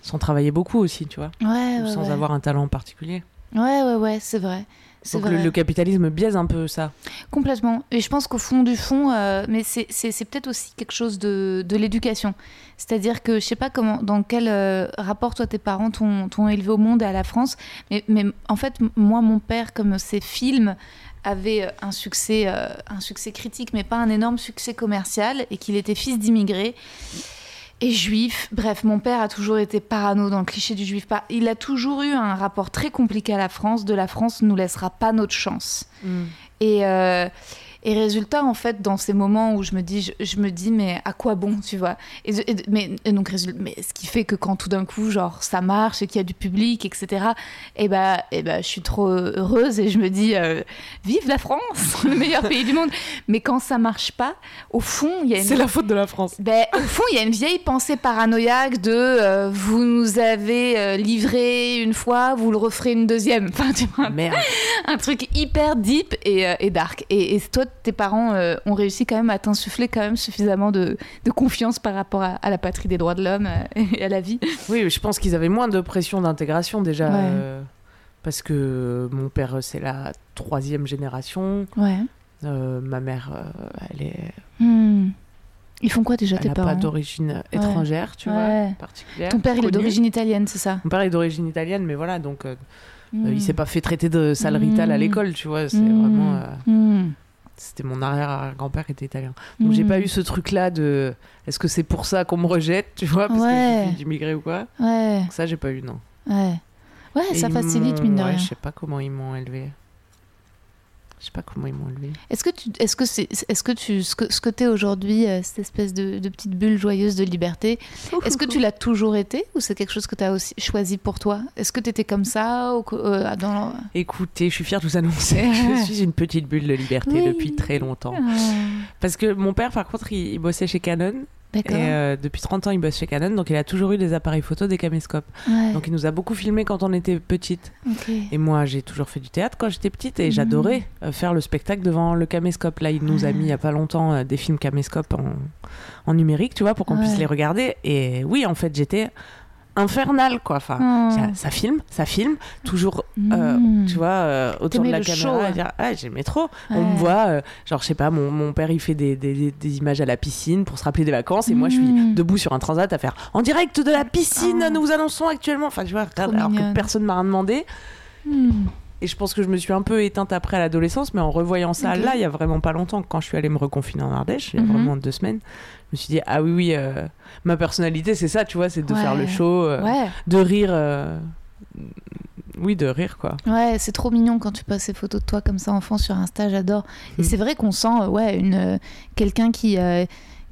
sans travailler beaucoup aussi, tu vois, Ouais, ou ouais, sans ouais. avoir un talent en particulier. Ouais, ouais, ouais, c'est vrai. Donc le, le capitalisme biaise un peu ça. Complètement. Et je pense qu'au fond du fond, euh, mais c'est- peut-être aussi quelque chose de, de l'éducation. C'est-à-dire que je sais pas comment, dans quel euh, rapport toi tes parents t'ont élevé au monde et à la France, mais, mais en fait moi mon père comme ses films avait euh, un succès, euh, un succès critique, mais pas un énorme succès commercial, et qu'il était fils d'immigrés et juif. Bref, mon père a toujours été parano dans le cliché du juif. Il a toujours eu un rapport très compliqué à la France. De la France ne nous laissera pas notre chance. Et, euh, et résultat, en fait, dans ces moments où je me dis, je, je me dis, mais à quoi bon, tu vois? Et, et- mais, et donc, mais ce qui fait que quand tout d'un coup, genre, ça marche et qu'il y a du public, etc., et ben, et ben, je suis trop heureuse et je me dis, euh, vive la France, le meilleur pays du monde. Mais quand ça marche pas, au fond, il y a une C'est la faute de la France. ben, au fond, il y a une vieille pensée paranoïaque de euh, vous nous avez euh, livré une fois, vous le referez une deuxième. Enfin, tu vois, Merde. un truc hyper deep et, et dark. Et, et toi, tes parents euh, ont réussi quand même à t'insuffler quand même suffisamment de, de confiance par rapport à, à la patrie des droits de l'homme euh, et à la vie. Oui, je pense qu'ils avaient moins de pression d'intégration déjà. Ouais. euh, parce que mon père, c'est la troisième génération. Ouais. Ma mère, elle est, Hmm. Ils font quoi déjà elle tes parents pas d'origine étrangère, tu vois, particulière. Ton père, il est d'origine italienne, c'est ça? Mon père est d'origine italienne, mais voilà, donc Hmm. euh, il s'est pas fait traiter de sale rital à Mm. l'école, tu vois. C'est Hmm. vraiment. euh, Hmm. C'était mon arrière-grand-père qui était italien. Donc j'ai Hmm. pas eu ce truc-là de. Est-ce que c'est pour ça qu'on me rejette, tu vois, parce que Ouais. je suis ou quoi? Ouais, Donc ça, j'ai pas eu, non. ouais. Ouais, Et ça facilite, mine de ouais, rien. Je sais pas comment ils m'ont élevé. Je sais pas comment ils m'ont élevé. Est-ce que tu, est-ce que c'est, est-ce que tu, ce que, ce que t'es aujourd'hui, euh, cette espèce de, de petite bulle joyeuse de liberté, est-ce que tu l'as toujours été ou c'est quelque chose que tu as aussi choisi pour toi? Est-ce que tu étais comme ça ou euh, dans Écoutez, je suis fière de vous annoncer que je suis une petite bulle de liberté Oui. depuis très longtemps. Ah, Parce que mon père, par contre, il, il bossait chez Canon. Et euh, depuis 30 ans, il bosse chez Canon. Donc il a toujours eu des appareils photo, des caméscopes. ouais. Donc il nous a beaucoup filmé quand on était petite. Et moi, j'ai toujours fait du théâtre quand j'étais petite et Mhm. j'adorais euh, faire le spectacle devant le caméscope. Là, il nous a mis il y a pas longtemps euh, des films caméscope en, en numérique, tu vois, pour qu'on Ouais. puisse les regarder. Et oui, en fait, j'étais infernale, quoi. Enfin, Oh. ça, ça filme, ça filme, toujours, euh, Mm. tu vois, euh, autour de la caméra. show, dire, ah, j'aimais trop. On Ouais. me voit, euh, genre, je sais pas, mon, mon père, il fait des, des- images à la piscine pour se rappeler des vacances. Et moi, je suis Mm. debout sur un transat à faire en direct de la piscine, Oh. nous vous annonçons actuellement. Enfin, tu vois, alors mignonne. que personne m'a rien demandé. Et je pense que je me suis un peu éteinte après à l'adolescence, mais en revoyant ça là, il y a vraiment pas longtemps, quand je suis allée me reconfiner en Ardèche, il y a Mhm. vraiment deux semaines, je me suis dit, ah oui, oui, euh, ma personnalité, c'est ça, tu vois, c'est de Ouais. faire le show, euh, Ouais, de rire. euh, Oui, de rire, quoi. ouais, c'est trop mignon quand tu passes ces photos de toi comme ça enfant sur Insta, j'adore. Et Mm. c'est vrai qu'on sent, ouais, une quelqu'un qui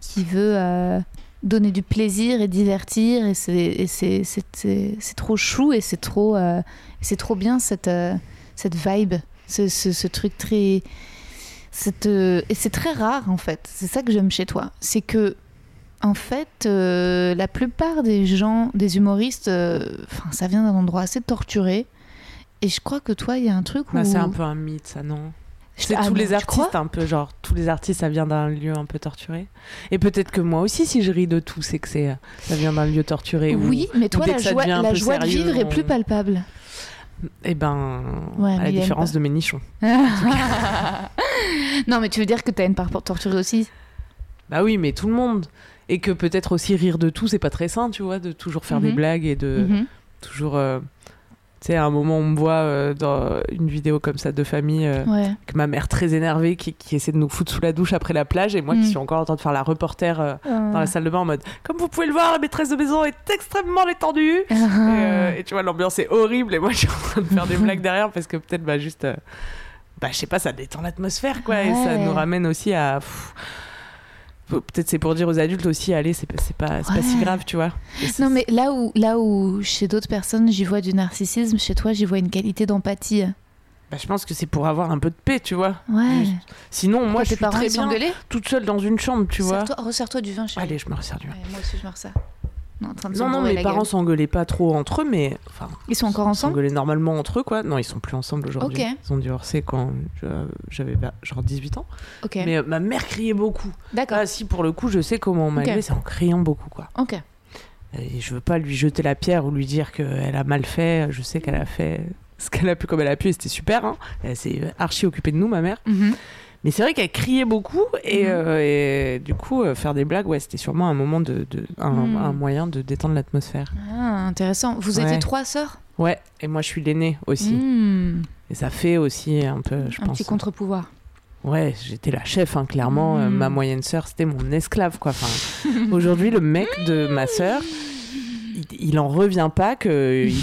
qui veut donner du plaisir et divertir, et c'est trop chou et c'est trop c'est trop bien cette cette vibe, ce, ce, ce truc très cette, euh, et c'est très rare en fait. C'est ça que j'aime chez toi, c'est que en fait, euh, la plupart des gens, des humoristes, euh, enfin, ça vient d'un endroit assez torturé. Et je crois que toi, il y a un truc où. Bah, c'est un peu un mythe, ça, non? C'est Ah tous les artistes, un peu, genre, tous les artistes, ça vient d'un lieu un peu torturé. Et peut-être que moi aussi, si je ris de tout, c'est que c'est, ça vient d'un lieu torturé. ou- Oui, mais toi, la joie, la de vivre est plus palpable. Eh ben, Ouais, à la différence de mes nichons. non, mais tu veux dire que t'as une part torturée aussi Bah oui, mais tout le monde. Et que peut-être aussi rire de tout, c'est pas très sain, tu vois, de toujours faire des Mhm. blagues et de Mhm. toujours. euh, Tu sais, à un moment, on me voit euh, dans une vidéo comme ça de famille, euh, Ouais. que ma mère très énervée qui, qui essaie de nous foutre sous la douche après la plage, et moi Mm. qui suis encore en train de faire la reporter euh, dans la salle de bain en mode Comme vous pouvez le voir, la maîtresse de maison est extrêmement détendue. Et, euh, et tu vois, l'ambiance est horrible, et moi je suis en train de faire des blagues derrière parce que peut-être, bah, juste. bah, je sais pas, ça détend l'atmosphère, quoi, et ça nous ramène aussi à. pff, Peut-être c'est pour dire aux adultes aussi, allez, c'est pas, c'est pas, pas si grave, tu vois. Non, mais là où, là où chez d'autres personnes, j'y vois du narcissisme, chez toi, j'y vois une qualité d'empathie. bah, je pense que c'est pour avoir un peu de paix, tu vois. Ouais. Sinon, moi, je suis très bien toute seule dans une chambre, tu vois. Resserre-toi- du vin, chérie. Allez, je me resserre du vin. Ouais, moi aussi, je me resserre. Non, en train de Non, non, mes parents s'engueulaient pas trop entre eux, mais. Enfin, Ils sont encore ensemble s'engueulaient normalement entre eux, quoi. Non, ils sont plus ensemble aujourd'hui. Ok. Ils ont divorcé quand j'avais genre 18 ans. Ok. Mais euh, ma mère criait beaucoup. D'accord. Ah, si, pour le coup, je sais comment on m'a Ok. élevé, c'est en criant beaucoup, quoi. Ok. Et je veux pas lui jeter la pierre ou lui dire qu'elle a mal fait. Je sais qu'elle a fait ce qu'elle a pu comme elle a pu, et c'était super. Hein. Elle s'est archi occupée de nous, ma mère. Mhm. Mais c'est vrai qu'elle criait beaucoup et, Mhm. euh, et du coup, euh, faire des blagues, ouais, c'était sûrement un moment de, de- un, Mhm. un moyen de détendre l'atmosphère. Ah, intéressant. Vous Ouais. étiez trois sœurs? Ouais, et moi je suis l'aînée aussi. Hmm. Et ça fait aussi un peu, je Un pense. petit contre-pouvoir. Ouais, j'étais la chef, hein, clairement. Euh, Mhm. ma moyenne sœur, c'était mon esclave, quoi. Enfin, aujourd'hui, le mec de ma sœur, il, en revient pas qu'il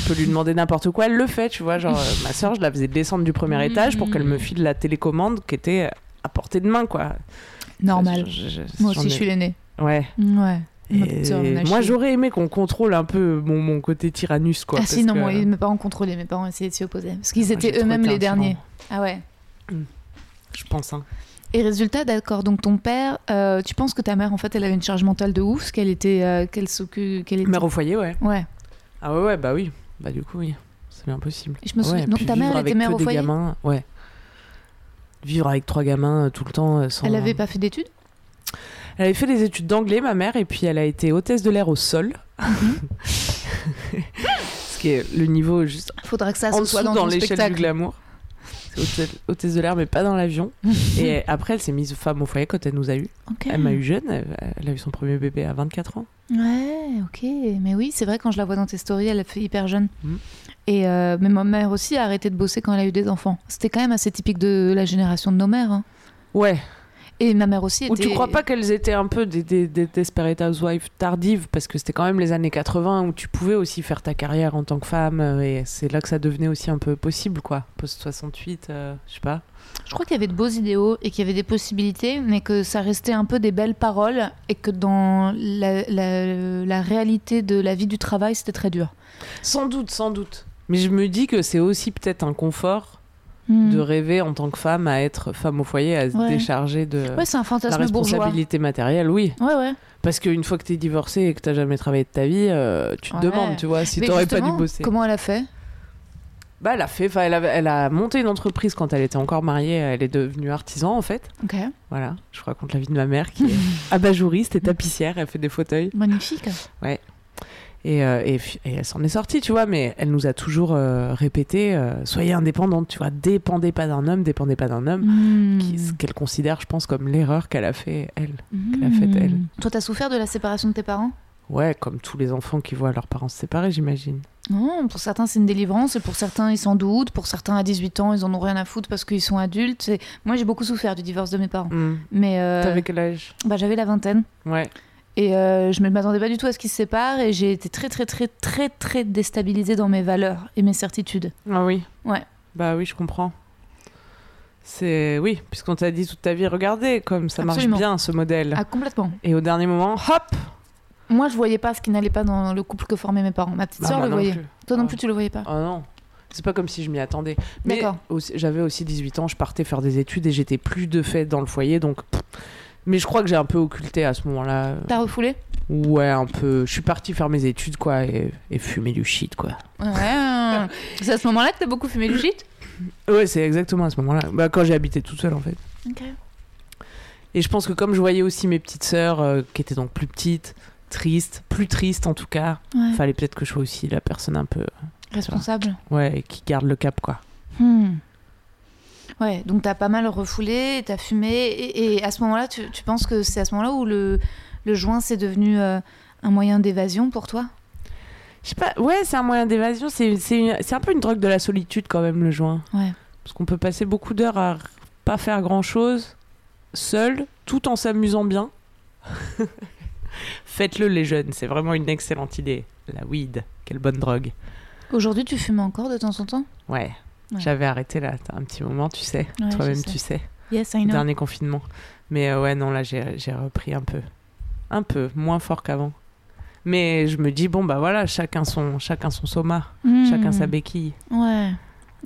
peut lui demander n'importe quoi. Elle le fait, tu vois. Genre, euh, ma sœur, je la faisais descendre du premier étage pour qu'elle me file la télécommande qui était à portée de main, quoi. Normal. Je- je- Moi aussi, ai- je suis l'aînée. Ouais. Ouais. Et moi, j'aurais aimé qu'on contrôle un peu mon, mon côté tyrannus, quoi. ah parce si, non, que- moi, mes parents contrôlaient, mes parents essayaient de s'y opposer. Parce qu'ils Moi, étaient eux-mêmes les derniers. Ah ouais. Je pense, hein. Et résultat, d'accord, donc ton père, euh, tu penses que ta mère, en fait, elle avait une charge mentale de ouf, qu'elle était... euh, qu'elle s'occupe... qu'elle était... Mère au foyer, ouais. Ouais. Ah ouais, ouais, bah oui. Bah du coup, oui. C'est bien possible. Et je me souviens- Ouais, donc ta mère, elle était mère au foyer gamins, ouais. Vivre avec trois gamins euh, tout le temps sans... Elle avait pas fait d'études? Elle avait fait des études d'anglais, ma mère, et puis elle a été hôtesse de l'air au sol. Ce qui est le niveau juste Faudra que ça en soit dans, l'échelle du glamour. Hôtesse, de l'air, mais pas dans l'avion. et après, elle s'est mise femme au foyer quand elle nous a eu. Elle m'a eu jeune, elle, elle a eu son premier bébé à 24 ans. Ouais, ok. Mais oui, c'est vrai, quand je la vois dans tes stories, elle a fait hyper jeune. Mhm. Et euh, mais ma mère aussi a arrêté de bosser quand elle a eu des enfants. C'était quand même assez typique de la génération de nos mères. hein. Ouais. Et ma mère aussi Ou était... tu crois pas qu'elles étaient un peu des, des, des Desperate Housewives tardives parce que c'était quand même les années 80 où tu pouvais aussi faire ta carrière en tant que femme euh, et c'est là que ça devenait aussi un peu possible quoi. Post 68, euh, je sais pas. Je crois qu'il y avait de beaux idéaux et qu'il y avait des possibilités, mais que ça restait un peu des belles paroles et que dans la, la- la réalité de la vie du travail, c'était très dur. Sans doute, sans doute. Mais je me dis que c'est aussi peut-être un confort Hmm. de rêver en tant que femme à être femme au foyer, à se Ouais. décharger de Ouais, un la bourgeois. responsabilité matérielle, oui. Ouais, ouais. Parce qu'une fois que t'es divorcée et que t'as jamais travaillé de ta vie, euh, tu te Ouais. demandes, tu vois, si t'aurais pas dû bosser. Comment elle a fait? Bah, elle a fait, elle, avait- elle a monté une entreprise quand elle était encore mariée. Elle est devenue artisan en fait. Ok. Voilà, je raconte la vie de ma mère qui est abat-jouriste et tapissière. Elle fait des fauteuils Magnifique. Et, euh, et, elle s'en est sortie, tu vois. Mais elle nous a toujours euh, répété euh, soyez indépendante, tu vois. Dépendez pas d'un homme, dépendez pas d'un homme. Hmm. Qui- ce qu'elle considère, je pense, comme l'erreur qu'elle a fait elle. Hmm. a fait, elle. Toi, t'as souffert de la séparation de tes parents? Ouais, comme tous les enfants qui voient leurs parents se séparer, j'imagine. Non, pour certains c'est une délivrance, et pour certains ils s'en doutent, pour certains à 18 ans ils en ont rien à foutre parce qu'ils sont adultes. Et Moi j'ai beaucoup souffert du divorce de mes parents. Hmm. Mais euh, T'avais quel âge? bah, j'avais la vingtaine Ouais. Et euh, je ne m'attendais pas du tout à ce qu'ils se séparent et j'ai été très très très très très déstabilisée dans mes valeurs et mes certitudes. Ah oui. Ouais. Bah oui, je comprends. C'est oui, puisqu'on t'a dit toute ta vie, regardez comme ça Absolument. marche bien ce modèle. Ah complètement. Et au dernier moment, hop Moi je voyais pas ce qui n'allait pas dans le couple que formaient mes parents. Ma petite Bah, moi le non voyait. plus. Toi non Ah. plus tu le voyais pas. Oh non. C'est pas comme si je m'y attendais. Mais j'avais aussi 18 ans, je partais faire des études et j'étais plus de fait dans le foyer, donc. pff. Mais je crois que j'ai un peu occulté à ce moment-là. T'as refoulé? Ouais, un peu. Je suis partie faire mes études, quoi, et, et fumer du shit, quoi. Ouais. c'est à ce moment-là que t'as beaucoup fumé du shit? Ouais, c'est exactement à ce moment-là. Bah, quand j'ai habité toute seule, en fait. Ok. Et je pense que comme je voyais aussi mes petites sœurs, euh, qui étaient donc plus petites, tristes, plus tristes en tout cas, Ouais. fallait peut-être que je sois aussi la personne un peu. Responsable. Ouais, qui garde le cap, quoi. Hmm. Ouais, donc t'as pas mal refoulé, t'as fumé, et, et à ce moment-là, tu, tu penses que c'est à ce moment-là où le, le joint c'est devenu euh, un moyen d'évasion pour toi? Je sais pas, ouais, c'est un moyen d'évasion, c'est c'est un peu une drogue de la solitude quand même, le joint. Ouais. Parce qu'on peut passer beaucoup d'heures à pas faire grand-chose, seul, tout en s'amusant bien. Faites-le les jeunes, c'est vraiment une excellente idée. La weed, quelle bonne drogue. Aujourd'hui, tu fumes encore de temps en temps? Ouais, Ouais. j'avais arrêté là, un petit moment, tu sais. Ouais, Toi-même, tu sais. Yes, I know. Dernier confinement. Mais euh, ouais, non, là, j'ai repris un peu. Un peu, moins fort qu'avant. Mais je me dis, bon, bah voilà, chacun son, chacun son soma, Hmm. chacun sa béquille. Ouais,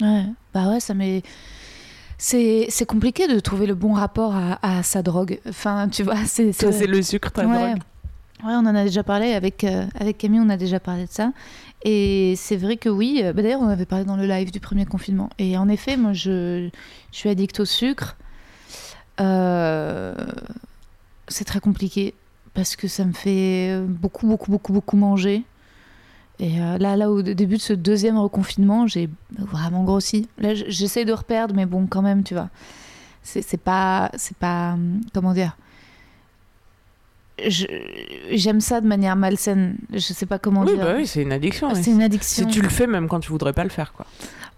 ouais. Bah ouais, ça m'est. C'est c'est compliqué de trouver le bon rapport à, à sa drogue. Enfin, tu vois, c'est. C'est le sucre, ta ouais. drogue. Ouais, on en a déjà parlé avec, euh, avec Camille, on a déjà parlé de ça. Et c'est vrai que oui, euh, bah d'ailleurs, on avait parlé dans le live du premier confinement. Et en effet, moi, je, suis addict au sucre. Euh, c'est très compliqué parce que ça me fait beaucoup, beaucoup, beaucoup, beaucoup manger. Et euh, là, là, au début de ce deuxième reconfinement, j'ai vraiment grossi. Là, j'essaie de reperdre, mais bon, quand même, tu vois. C'est pas. C'est pas. hum, Comment dire? J'aime ça de manière malsaine. Je sais pas comment Oui, dire. bah oui, c'est une addiction. c'est une addiction. Si tu le fais même quand tu voudrais pas le faire, quoi.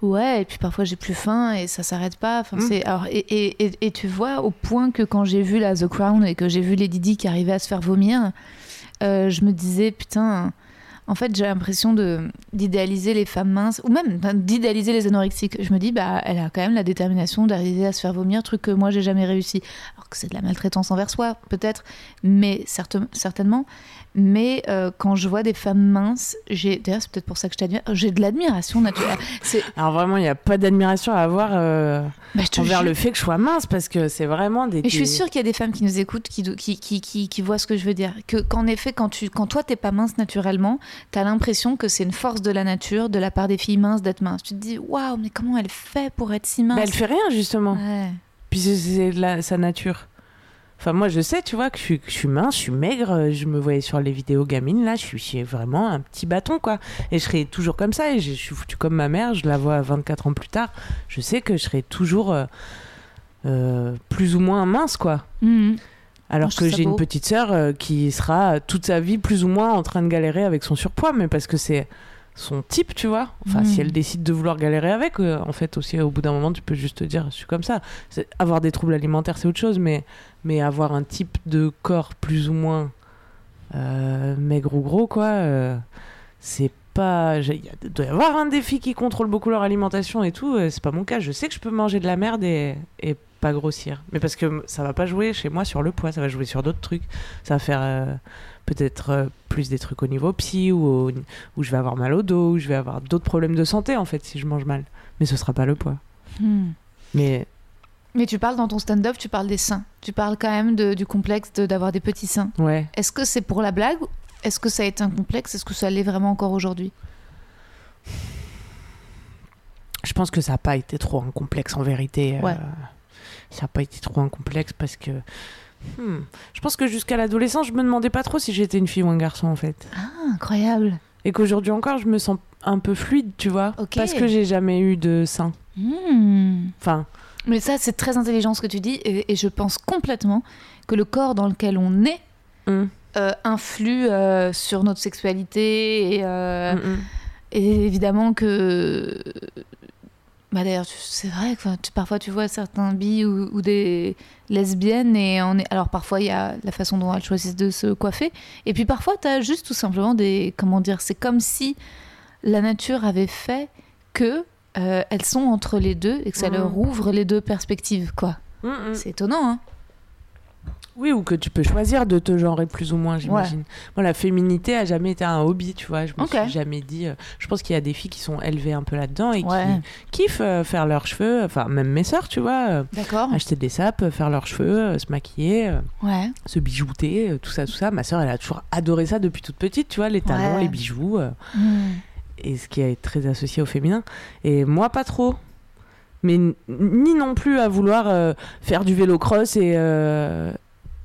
Ouais, et puis parfois j'ai plus faim et ça s'arrête pas. Enfin, Mm. c'est alors et, et, et, et tu vois au point que quand j'ai vu la The Crown et que j'ai vu Lady Di qui arrivait à se faire vomir, euh, je me disais putain. En fait, j'ai l'impression d'idéaliser les femmes minces ou même d'idéaliser les anorexiques. Je me dis bah elle a quand même la détermination d'arriver à se faire vomir, truc que moi j'ai jamais réussi. Alors que c'est de la maltraitance envers soi, peut-être, mais certainement. Mais euh, quand je vois des femmes minces, j'ai d'ailleurs c'est peut-être pour ça que je t'admire. J'ai de l'admiration naturelle. C'est Alors vraiment, il n'y a pas d'admiration à avoir euh, bah, envers le fait que je sois mince parce que c'est vraiment des. Mais je suis sûre qu'il y a des femmes qui nous écoutent, qui, qui, qui, qui, qui voient ce que je veux dire. Que, qu'en effet, quand, tu, quand toi, t'es pas mince naturellement, t'as l'impression que c'est une force de la nature, de la part des filles minces, d'être mince. Tu te dis, waouh, mais comment elle fait pour être si mince Bah, elle fait rien justement. Ouais. Puis c'est- sa nature. Enfin, moi, je sais, tu vois, que je suis, que je suis mince, je suis maigre. euh, Je me voyais sur les vidéos gamines, là, je suis, je suis vraiment un petit bâton, quoi. Et je serai toujours comme ça. Et je suis foutu comme ma mère, je la vois 24 ans plus tard. Je sais que je serai toujours euh, euh, plus ou moins mince, quoi. Mhm. Alors que j'ai une petite sœur euh, qui sera toute sa vie plus ou moins en train de galérer avec son surpoids, mais parce que c'est son type, tu vois. Enfin, si elle décide de vouloir galérer avec, euh, en fait, aussi, au bout d'un moment, tu peux juste te dire, je suis comme ça. Avoir des troubles alimentaires, c'est autre chose, mais, mais avoir un type de corps plus ou moins euh, maigre ou gros, quoi, euh, c'est pas. Il doit y avoir un défi qui contrôle beaucoup leur alimentation et tout. c'est pas mon cas. Je sais que je peux manger de la merde et, et pas grossir. Mais parce que ça va pas jouer chez moi sur le poids, ça va jouer sur d'autres trucs. Ça va faire peut-être euh, plus des trucs au niveau psy ou au- où je vais avoir mal au dos, où je vais avoir d'autres problèmes de santé en fait si je mange mal. Mais ce sera pas le poids. Mhm. Mais Mais tu parles dans ton stand-up, tu parles des seins. Tu parles quand même de- du complexe de- d'avoir des petits seins. ouais. Est-ce que c'est pour la blague Est-ce que ça a été un complexe? Est-ce que ça l'est vraiment encore aujourd'hui? Je pense que ça n'a pas été trop un complexe en vérité. euh, Ouais. ça n'a pas été trop un complexe parce que. Hmm, Je pense que jusqu'à l'adolescence, je me demandais pas trop si j'étais une fille ou un garçon en fait. Ah, incroyable. Et qu'aujourd'hui encore, je me sens un peu fluide, tu vois. Ok. Parce que j'ai jamais eu de sein. Hmm. Enfin, Mais ça, c'est très intelligent ce que tu dis, et, et je pense complètement que le corps dans lequel on est hmm, euh, influe euh, sur notre sexualité, et, euh, et évidemment que. Bah d'ailleurs, c'est vrai que tu- parfois tu vois certains bi ou, ou des lesbiennes, et on est. Alors parfois il y a la façon dont elles choisissent de se coiffer, et puis parfois tu as juste tout simplement des. Comment dire C'est comme si la nature avait fait que. euh, elles sont entre les deux et que ça Mhm. leur ouvre les deux perspectives, quoi. Hmm, hmm. C'est étonnant, hein Oui, ou que tu peux choisir de te genrer plus ou moins, j'imagine. Moi, la féminité a jamais été un hobby, tu vois. Je me suis jamais dit. euh, je pense qu'il y a des filles qui sont élevées un peu là-dedans et Ouais. qui kiffent euh, faire leurs cheveux. Enfin, même mes sœurs, tu vois. euh, D'accord. acheter des sapes, faire leurs cheveux, se maquiller, Ouais. se bijouter, tout ça, tout ça. Ma sœur, elle a toujours adoré ça depuis toute petite, tu vois, les talons, les bijoux, Hmm. et ce qui est très associé au féminin. Et moi, pas trop. Mais ni non plus à vouloir euh, faire du vélo cross et, euh,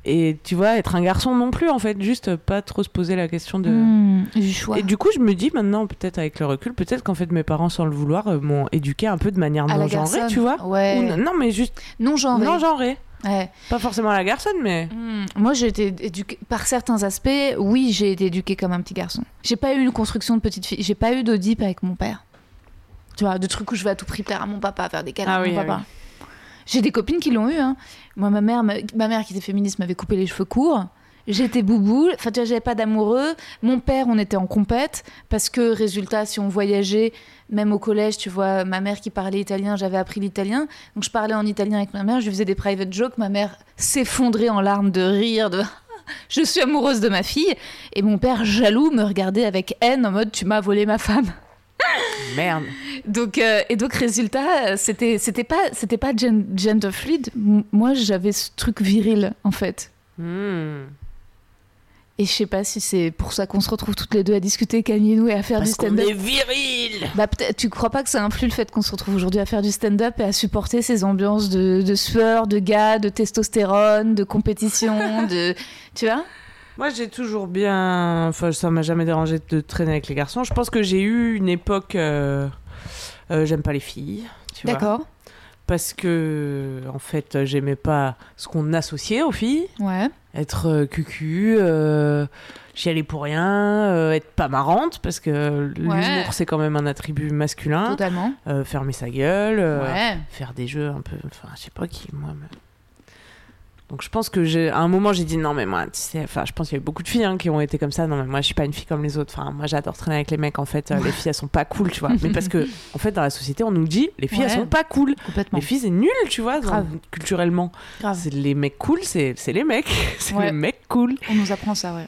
et, tu vois, être un garçon non plus, en fait. Juste pas trop se poser la question de. Hmm. Du choix. Et du coup, je me dis maintenant, peut-être avec le recul, peut-être qu'en fait mes parents, sans le vouloir, euh, m'ont éduqué un peu de manière À non genrée, tu vois. Ouais. Ou n- non, mais juste Non genré. non genrée. Ouais. Pas forcément la garçonne, mais. Hmm. Moi, j'ai été éduquée par certains aspects. Oui, j'ai été éduquée comme un petit garçon. J'ai pas eu une construction de petite fille. J'ai pas eu d'Oedipe avec mon père. Tu vois, de trucs où je vais à tout prix plaire à mon papa, faire des câlins Ah à oui, mon ah papa. J'ai des copines qui l'ont eu. Hein. Moi, ma mère, ma, ma mère qui était féministe m'avait coupé les cheveux courts. J'étais bouboule. Enfin, tu vois, j'avais pas d'amoureux. Mon père, on était en compète parce que, résultat, si on voyageait, même au collège, tu vois, ma mère qui parlait italien, j'avais appris l'italien. Donc, je parlais en italien avec ma mère. Je faisais des private jokes. Ma mère s'effondrait en larmes de rire. De... je suis amoureuse de ma fille. Et mon père, jaloux, me regardait avec haine en mode tu m'as volé ma femme. Merde. Donc, euh, et donc, résultat, c'était, c'était pas, c'était pas gen- gender fluid. Moi, j'avais ce truc viril, en fait. Hmm. Et je sais pas si c'est pour ça qu'on se retrouve toutes les deux à discuter, Camille et nous, et à faire du Parce stand-up. est viril Bah, peut-être, tu crois pas que ça influe le fait qu'on se retrouve aujourd'hui à faire du stand-up et à supporter ces ambiances de, de sueur, de gars, de testostérone, de compétition, de. Tu vois? Moi, j'ai toujours bien. Enfin, ça m'a jamais dérangé de traîner avec les garçons. Je pense que j'ai eu une époque. euh, euh, J'aime pas les filles. D'accord. Parce que, en fait, j'aimais pas ce qu'on associait aux filles. Ouais. Être euh, cucu, euh, chialer pour rien, être pas marrante, parce que l'humour, Ouais. c'est quand même un attribut masculin. Totalement. Fermer sa gueule, Ouais. faire des jeux un peu. Enfin, je sais pas qui, moi. me- Donc, je pense que j'ai. À un moment, j'ai dit non, mais moi, tu sais. Enfin, je pense qu'il y a eu beaucoup de filles hein, qui ont été comme ça. Non, mais moi, je suis pas une fille comme les autres. Enfin, moi, j'adore traîner avec les mecs, en fait. Euh, les filles, elles sont pas cool, tu vois. Mais parce que, en fait, dans la société, on nous dit les filles, elles sont pas cool. Les filles, c'est nul, tu vois, dans- culturellement. Grave. C'est les mecs cool, c'est c'est les mecs. c'est Ouais. les mecs cool. On nous apprend ça, ouais.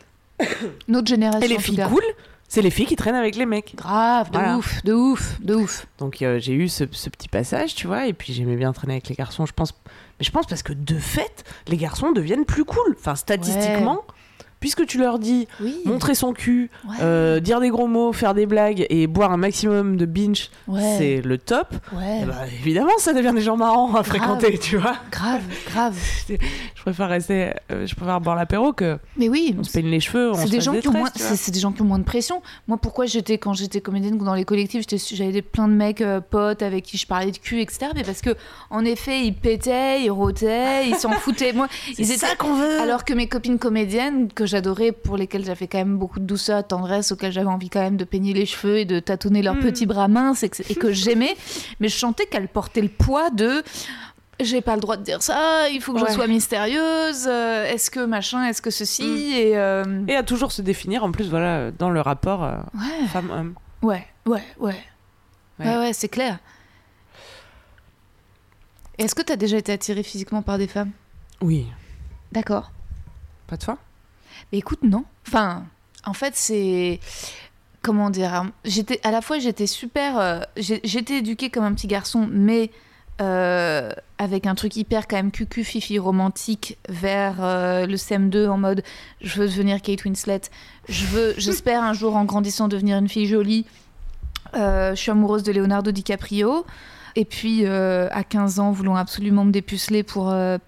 Notre génération. Et les filles cool, c'est les filles qui traînent avec les mecs. Grave, de Voilà. ouf, de ouf, de ouf. Donc euh, j'ai eu ce, ce petit passage, tu vois, et puis j'aimais bien traîner avec les garçons, je pense. Mais je pense parce que de fait, les garçons deviennent plus cool. Enfin, statistiquement, puisque tu leur dis Oui. montrer son cul, Ouais. euh, dire des gros mots, faire des blagues et boire un maximum de binge, Ouais. c'est le top. Ouais. Eh ben, évidemment, ça devient des gens marrants à fréquenter, tu vois. Grave, grave. Je préfère rester, euh, je préfère boire l'apéro que Mais oui. on se peigne les cheveux, on C'est des gens des qui ont moins, c'est c'est des gens qui ont moins de pression. Moi, pourquoi j'étais quand j'étais comédienne dans les collectifs, j'avais plein de mecs euh, potes avec qui je parlais de cul, etc. Mais parce que en effet, ils pétaient, ils rôtaient, ils s'en foutaient. Moi, ils étaient. qu'on veut. Alors que mes copines comédiennes que j'adorais, pour lesquelles j'avais quand même beaucoup de douceur, de tendresse, auxquelles j'avais envie quand même de peigner les cheveux et de tâtonner leurs Mm. petits bras minces et que, j'aimais, mais je sentais qu'elles portaient le poids de j'ai pas le droit de dire ça, il faut que Ouais. je sois mystérieuse, euh, est-ce que machin, est-ce que ceci, Mm. et euh, Et à toujours se définir, en plus, voilà, dans le rapport euh, ouais, femme-homme. ouais, ouais, ouais, Ouais. ouais, ouais, c'est clair. Est-ce que t'as déjà été attirée physiquement par des femmes? Oui. D'accord. Pas de fois? Mais écoute, non. Enfin, en fait, c'est. Comment dire hein, J'étais à la fois, j'étais super. euh, j'étais éduquée comme un petit garçon, mais euh, avec un truc hyper quand même cucu fifi romantique vers euh, le CM2 en mode je veux devenir Kate Winslet. Je veux, j'espère un jour en grandissant devenir une fille jolie. Je suis amoureuse de Leonardo DiCaprio. Et puis euh, à 15 ans, voulant absolument me dépuceler pour. euh,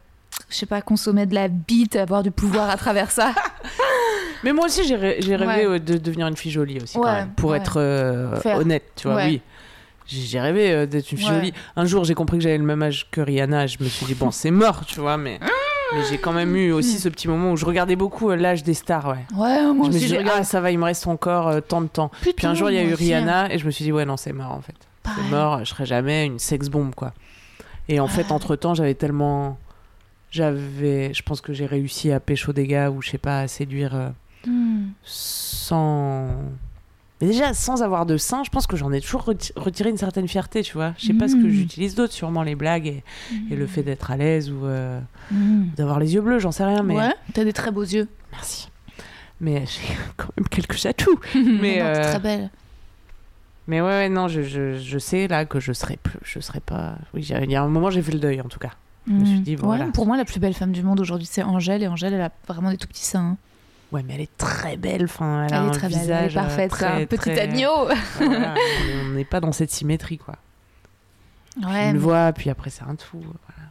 je sais pas, consommer de la bite, avoir du pouvoir à travers ça. Mais moi aussi, j'ai rê- j'ai rêvé Ouais. euh, de devenir une fille jolie aussi, quand même, pour ouais. être euh, honnête, tu vois, oui. J'ai rêvé euh, d'être une fille jolie. Un jour, j'ai compris que j'avais le même âge que Rihanna, je me suis dit, bon, c'est mort, tu vois, mais, mais j'ai quand même eu aussi ce petit moment où je regardais beaucoup l'âge des stars, ouais. Ouais, moi je me suis dit, ah, ça va, il me reste encore euh, tant de temps. Puis un jour, il y a eu Rihanna, et je me suis dit, ouais, non, c'est mort, en fait. C'est mort, je serai jamais une sex-bombe, quoi. Et en fait, entre-temps, j'avais tellement... J'avais... Je pense que j'ai réussi à pécho des gars, ou je sais pas, à séduire... euh, Hmm. sans. Mais déjà, sans avoir de sein, je pense que j'en ai toujours reti- retiré une certaine fierté, tu vois. Je sais pas ce que Mm. j'utilise d'autre, sûrement les blagues et, et le fait d'être à l'aise ou euh, Hmm. d'avoir les yeux bleus, j'en sais rien, mais. Ouais, t'as des très beaux yeux. Merci. Mais j'ai quand même quelques atouts. Mais euh, très belle. Mais ouais, ouais, non, je, je, je sais là que je serai plus. Je serai pas. Oui, il y a un moment, j'ai fait le deuil en tout cas. Me suis dit, Ouais, voilà. pour moi, la plus belle femme du monde aujourd'hui, c'est Angèle. Et Angèle, elle a vraiment des tout petits seins. hein. Ouais, mais elle est très belle. Enfin, elle, Elle, a est un très belle, visage elle est parfaite. euh, c'est un très, petit très- agneau. Voilà, on n'est pas dans cette symétrie, quoi. Ouais, une mais- voix, puis après c'est un tout. Voilà.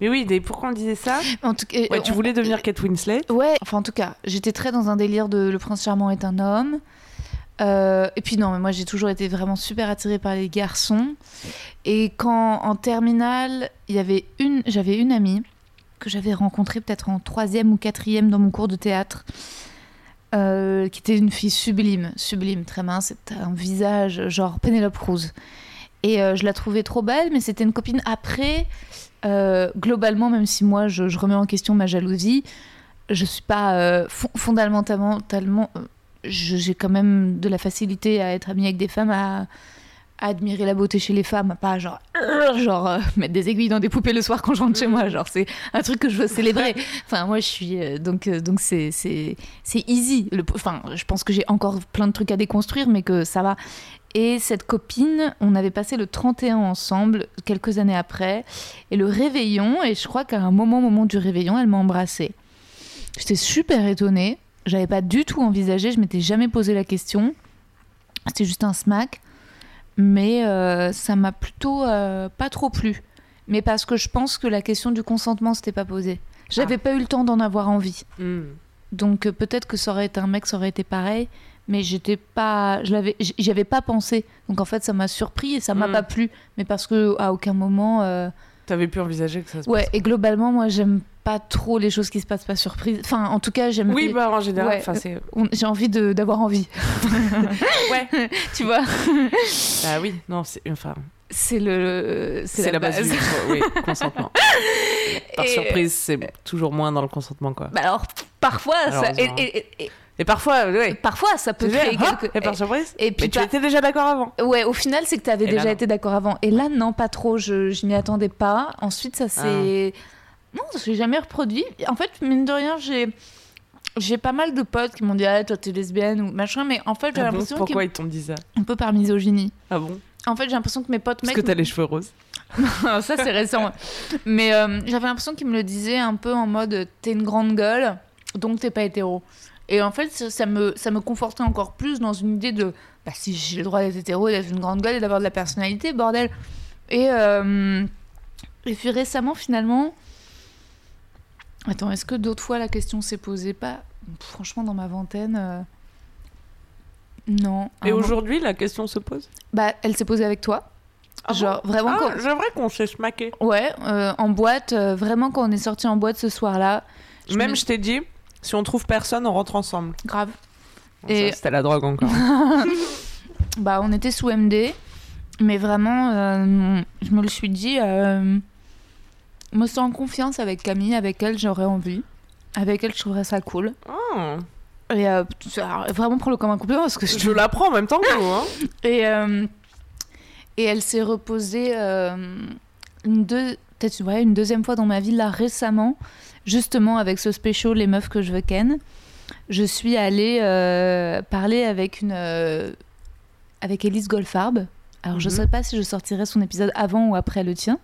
Mais oui, des- pourquoi on disait ça? En tout cas, Ouais, tu on- voulais devenir Kate Winslet? Ouais, enfin en tout cas, j'étais très dans un délire de Le Prince Charmant est un homme. Euh, et puis non, mais moi j'ai toujours été vraiment super attirée par les garçons. Et quand en terminale, il y avait une, j'avais une amie que j'avais rencontrée peut-être en troisième ou quatrième dans mon cours de théâtre, euh, qui était une fille sublime, sublime, très mince, un visage genre Penelope Cruz. Et euh, je la trouvais trop belle, mais c'était une copine après. globalement, même si moi je, je remets en question ma jalousie, je suis pas fon- fondamentalement j'ai quand même de la facilité à être amie avec des femmes à, à admirer la beauté chez les femmes à pas genre genre euh, mettre des aiguilles dans des poupées le soir quand je rentre chez moi genre c'est un truc que je veux célébrer enfin moi je suis euh, donc euh, donc c'est c'est c'est easy Le- enfin je pense que j'ai encore plein de trucs à déconstruire mais que ça va et cette copine, on avait passé le 31 ensemble quelques années après. Et le réveillon, et je crois qu'à un moment, au moment du réveillon, elle m'a embrassée. J'étais super étonnée. J'avais pas du tout envisagé, je m'étais jamais posé la question. C'était juste un smack. Mais euh, ça m'a plutôt euh, pas trop plu. Mais parce que je pense que la question du consentement s'était pas posée. J'avais pas eu le temps d'en avoir envie. Hmm. Donc euh, peut-être que ça aurait été un mec, ça aurait été pareil. Mais j'étais pas, je l'avais, j'y avais pas pensé. Donc en fait, ça m'a surpris et ça m'a Mm. pas plu. Mais parce que à aucun moment, T'avais pu envisager que ça se ouais. passe. Et globalement, moi, j'aime pas trop les choses qui se passent pas surprise. Enfin, en tout cas, j'aime. Oui, bah en général, Ouais. enfin c'est. on- J'ai envie d'avoir envie. Ouais. tu vois, Bah oui, non, c'est enfin, c'est le, c'est la, base, du oui, consentement. Par Et- surprise, c'est toujours moins dans le consentement, quoi. Bah alors, parfois, ça, et- et- parfois, ouais. parfois, ça peut créer dis, ah, quelque. et par surprise et puis Mais tu étais déjà d'accord avant. Ouais, au final, c'est que tu avais Et déjà été d'accord avant. Et là, non, pas trop. Je, je m'y attendais pas. Ensuite, ça s'est. Non, ça s'est jamais reproduit. En fait, mine de rien, j'ai. J'ai pas mal de potes qui m'ont dit Ah, toi, t'es lesbienne ou machin. Mais en fait, j'ai Ah bon l'impression Pourquoi qu'ils. ils t'ont dit ça? Un peu par misogynie. Ah bon? En fait, j'ai l'impression que mes potes Parce mecs. que t'as les cheveux roses. ça, c'est récent. Mais euh, j'avais l'impression qu'ils me le disaient un peu en mode T'es une grande gueule, donc t'es pas hétéro. Et en fait, ça, ça me, ça me confortait encore plus dans une idée de Bah, si j'ai le droit d'être hétéro d'être une grande gueule et d'avoir de la personnalité, bordel. Et, euh, et puis récemment, finalement. Attends, est-ce que d'autres fois la question s'est posée Pas? Franchement, dans ma vingtaine. euh, Non. Et Un- aujourd'hui, la question se pose? Bah, elle s'est posée avec toi. Genre, vraiment, Ah, vrai qu'on s'est schmaqué. Ouais, euh, en boîte, vraiment quand on est sorti en boîte ce soir-là, Même, me- je t'ai dit, si on trouve personne, on rentre ensemble. grave. Bon, Et- ça, C'était la drogue encore. Bah, on était sous MD, mais vraiment, euh, je me le suis dit, euh, me sens en confiance avec Camille, avec elle j'aurais envie, avec elle je trouverais ça cool. Oh, Et euh, alors, vraiment prends-le comme un compliment parce que je je l'apprends en même temps que vous. Hein. Et, euh, et elle s'est reposée euh, une, deux, peut-être ouais, une deuxième fois dans ma vie, là, récemment, justement avec ce spécial Les meufs que je veux ken. Je suis allée euh, parler avec une. euh, avec Elise Goldfarb. Alors, je Mhm. sais pas si je sortirai son épisode avant ou après le tien.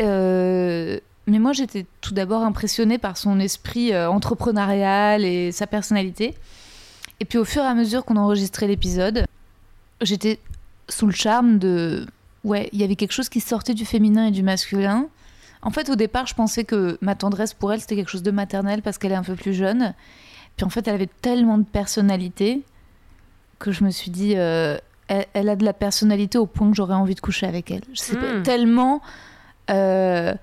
Euh, mais moi, j'étais tout d'abord impressionnée par son esprit entrepreneurial et sa personnalité. Et puis, au fur et à mesure qu'on enregistrait l'épisode, j'étais sous le charme de. Ouais, il y avait quelque chose qui sortait du féminin et du masculin. En fait, au départ, je pensais que ma tendresse pour elle, c'était quelque chose de maternel parce qu'elle est un peu plus jeune. Puis en fait, elle avait tellement de personnalité que je me suis dit, euh, elle, elle a de la personnalité au point que j'aurais envie de coucher avec elle. Je sais pas, Hmm. tellement. euh,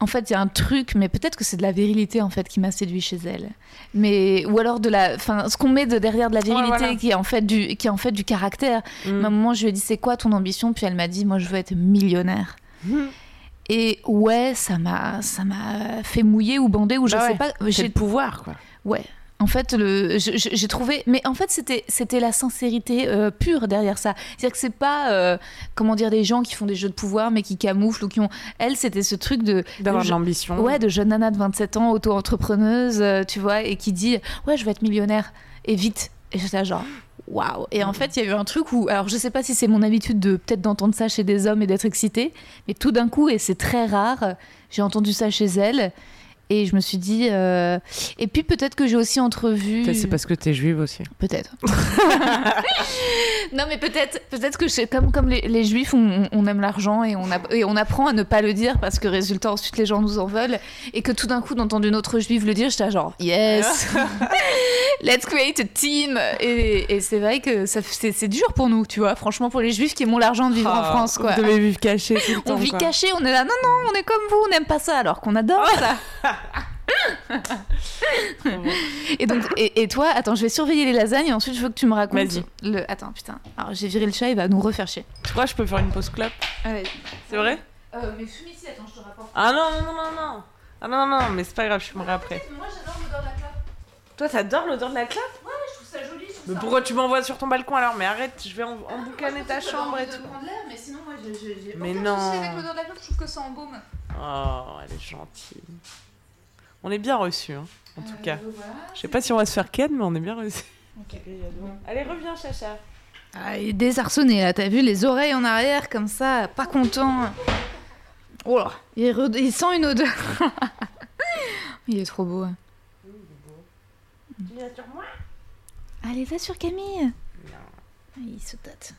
en fait, il y a un truc, mais peut-être que c'est de la virilité en fait qui m'a séduit chez elle. Mais ou alors de la, enfin, ce qu'on met de derrière de la virilité, voilà. qui est en fait du, qui est en fait du caractère. À un moment, je lui ai dit c'est quoi ton ambition? Puis elle m'a dit moi je veux être millionnaire. Mm. Et ouais, ça m'a ça m'a fait mouiller ou bander ou je Bah sais ouais, pas. J'ai le pouvoir, quoi. ouais. En fait, le, j'ai trouvé, mais en fait, c'était, c'était la sincérité euh, pure derrière ça. C'est-à-dire que c'est pas, euh, comment dire, des gens qui font des jeux de pouvoir, mais qui camouflent ou qui ont. Elle, c'était ce truc de, D'avoir de l'ambition. ouais, de jeune nana de 27 ans, auto-entrepreneuse, euh, tu vois, et qui dit, ouais, je vais être millionnaire et vite. Et j'étais genre, waouh. Et en fait, il y a eu un truc où, alors, je sais pas si c'est mon habitude de peut-être d'entendre ça chez des hommes et d'être excitée, mais tout d'un coup, et c'est très rare, j'ai entendu ça chez elle. Et je me suis dit. euh, Et puis peut-être que j'ai aussi entrevu. Peut-être C'est parce que t'es juive aussi. Peut-être. non, mais peut-être, peut-être que c'est comme comme les, les juifs, on, on aime l'argent et on, et on apprend à ne pas le dire parce que résultat ensuite les gens nous en veulent et que tout d'un coup d'entendre une autre juive le dire, j'étais genre yes, let's create a team et, et c'est vrai que ça, c'est, c'est dur pour nous, tu vois. Franchement pour les juifs qui aiment l'argent de vivre en Ah, France, quoi. Vous devez vivre caché tout le On temps, vit quoi. caché, on est là, non, non, on est comme vous, on n'aime pas ça, alors qu'on adore ça. et donc, et, et toi, attends, je vais surveiller les lasagnes et ensuite je veux que tu me racontes. Vas-y. Le... Attends, putain. Alors j'ai viré le chat, il va nous refaire chier. Je crois que je peux faire une pause clope. C'est vrai? Euh, mais fume ici, attends, je te rapporte. Ah non, non, non, non, non. Ah non, non, non, mais c'est pas grave, je fumerai après. Moi j'adore l'odeur de la clope. Toi, t'adores l'odeur de la clope Je trouve ça joli. Je trouve Mais ça- pourquoi tu m'envoies sur ton balcon alors? Mais arrête, je vais en, emboucaner ta J'avais chambre et de tout. l'air, mais sinon, moi j'ai- Mais non. avec l'odeur de la clope, je trouve que ça embaume. Oh, elle est gentille. On est bien reçus, hein, en tout Euh, cas. voilà. Je sais pas si on va se faire ken, mais on est bien reçus. Ok. Allez, reviens, Chacha. Ah, il est désarçonné là, t'as vu les oreilles en arrière comme ça, pas content. Oh là, il, re- il sent une odeur. il est trop beau. hein. Tu viens sur moi Allez, va sur Camille. Il se tâte.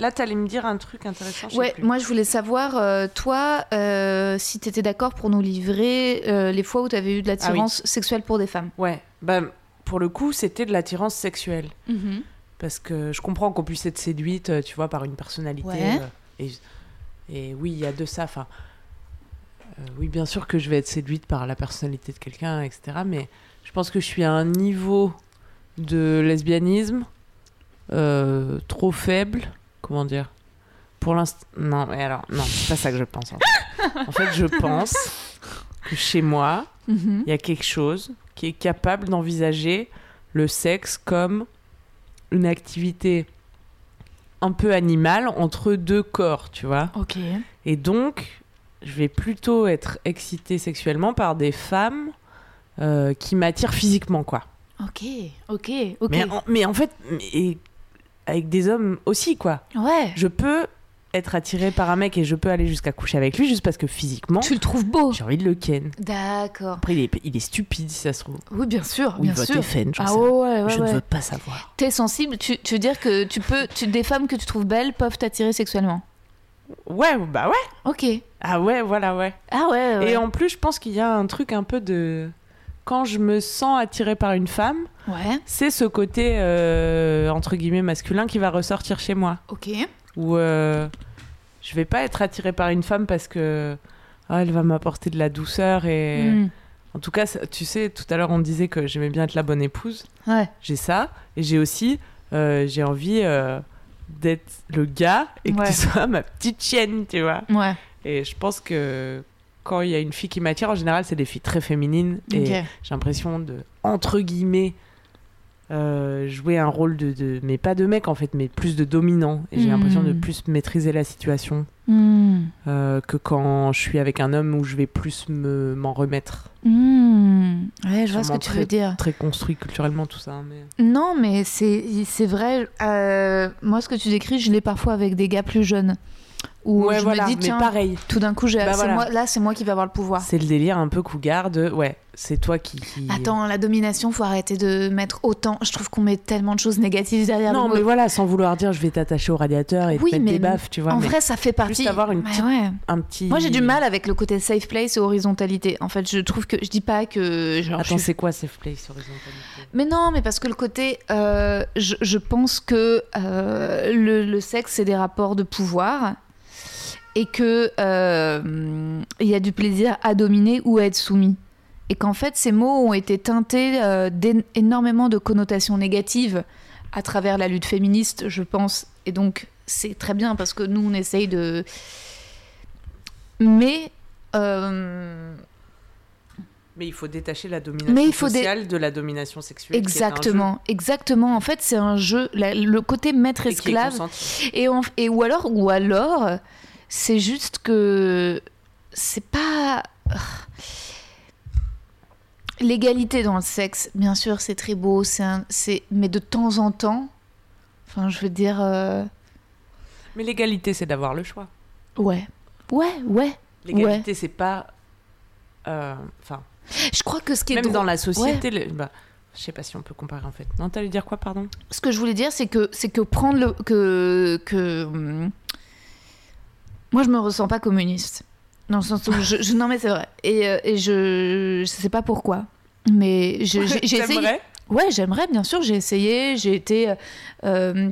Là, t'allais me dire un truc intéressant. Ouais, moi je voulais savoir, euh, toi, euh, si tu étais d'accord pour nous livrer euh, les fois où tu avais eu de l'attirance sexuelle pour des femmes. Ouais, bah, pour le coup, c'était de l'attirance sexuelle. Parce que je comprends qu'on puisse être séduite, tu vois, par une personnalité. Ouais. et, et oui, il y a de ça. Enfin, oui, bien sûr que je vais être séduite par la personnalité de quelqu'un, etc. Mais je pense que je suis à un niveau de lesbianisme trop faible. Comment dire? Pour l'instant. Non, mais alors, non, c'est pas ça que je pense. En fait, En fait je pense que chez moi, Mhm. il y a quelque chose qui est capable d'envisager le sexe comme une activité un peu animale entre deux corps, tu vois? Ok. Et donc, je vais plutôt être excitée sexuellement par des femmes euh, qui m'attirent physiquement, quoi. Ok, ok, ok. Mais, en, mais en fait, et avec des hommes aussi, quoi. Ouais. Je peux être attirée par un mec et je peux aller jusqu'à coucher avec lui juste parce que physiquement, Tu le trouves beau. j'ai envie de le ken. D'accord. Après, il est, il est stupide si ça se trouve. Oui, bien sûr, Ou il bien vote sûr. FN, j'en Ah ouais, ouais, ouais. je ne veux pas savoir. T'es sensible, tu, tu veux dire que tu peux, tu, des femmes que tu trouves belles peuvent t'attirer sexuellement? Ouais, bah ouais. Ok. Ah ouais, voilà, ouais. Ah ouais. ouais. Et en plus, je pense qu'il y a un truc un peu de. Quand je me sens attirée par une femme, Ouais. c'est ce côté, euh, entre guillemets, masculin qui va ressortir chez moi. Ok. Où euh, je vais pas être attirée par une femme parce que. ah, elle va m'apporter de la douceur et. Hmm. En tout cas, tu sais, tout à l'heure, on disait que j'aimais bien être la bonne épouse. Ouais. J'ai ça. Et j'ai aussi. euh, j'ai envie euh, d'être le gars et que tu sois ma petite chienne, tu vois. Ouais. Et je pense que quand il y a une fille qui m'attire, en général, c'est des filles très féminines. Et j'ai l'impression de, entre guillemets, euh, jouer un rôle de, de- Mais pas de mec, en fait, mais plus de dominant. Et j'ai Hmm. l'impression de plus maîtriser la situation Hmm. euh, que quand je suis avec un homme où je vais plus me, m'en remettre. Hmm. Ouais, je vois ce que tu veux dire. Très construit culturellement, tout ça. Mais... Non, mais c'est c'est vrai. euh, moi, ce que tu décris, je l'ai parfois avec des gars plus jeunes. Où ouais, je voilà. me dis, mais tiens, pareil. tout d'un coup, j'ai- Bah c'est voilà. moi, là, c'est moi qui vais avoir le pouvoir. C'est le délire un peu cougar de. Ouais, c'est toi qui. qui- Attends, la domination, faut arrêter de mettre autant. Je trouve qu'on met tellement de choses négatives derrière Non, mot. mais voilà, sans vouloir dire je vais t'attacher au radiateur et Oui, te mettre mais des baffes, tu vois. en mais vrai, ça fait partie. avoir une Ouais, petite- ouais. un petit. Moi, j'ai du mal avec le côté safe place et horizontalité. En fait, je trouve que je dis pas que genre. Attends, c'est quoi safe place horizontalité? Mais non, mais parce que le côté, euh, je, je pense que euh, le, le sexe c'est des rapports de pouvoir et que euh, il y a du plaisir à dominer ou à être soumis. Et qu'en fait, ces mots ont été teintés euh, d'énormément de connotations négatives à travers la lutte féministe, je pense. Et donc, c'est très bien parce que nous, on essaye de. Mais. euh, Mais il faut détacher la domination Mais il faut dé- sociale de la domination sexuelle. Exactement, exactement. En fait, c'est un jeu, la- le côté maître-esclave. Et, on- et ou alors, ou alors, c'est juste que c'est pas l'égalité dans le sexe. Bien sûr, c'est très beau, c'est un- c'est mais de temps en temps, enfin, je veux dire, euh, Mais l'égalité, c'est d'avoir le choix. ouais, ouais, ouais. L'égalité, c'est pas. euh, Enfin, Je crois que ce qui est même drôle- dans la société. le- bah, je sais pas si on peut comparer en fait. Non, t'allais dire quoi, pardon? Ce que je voulais dire, c'est que c'est que prendre le que que moi je me ressens pas communiste. Dans le sens où je, je- non mais c'est vrai. Et, euh, et je je sais pas pourquoi. Mais j'ai essayé. Ouais j'aimerais bien sûr. J'ai essayé j'ai été euh, euh,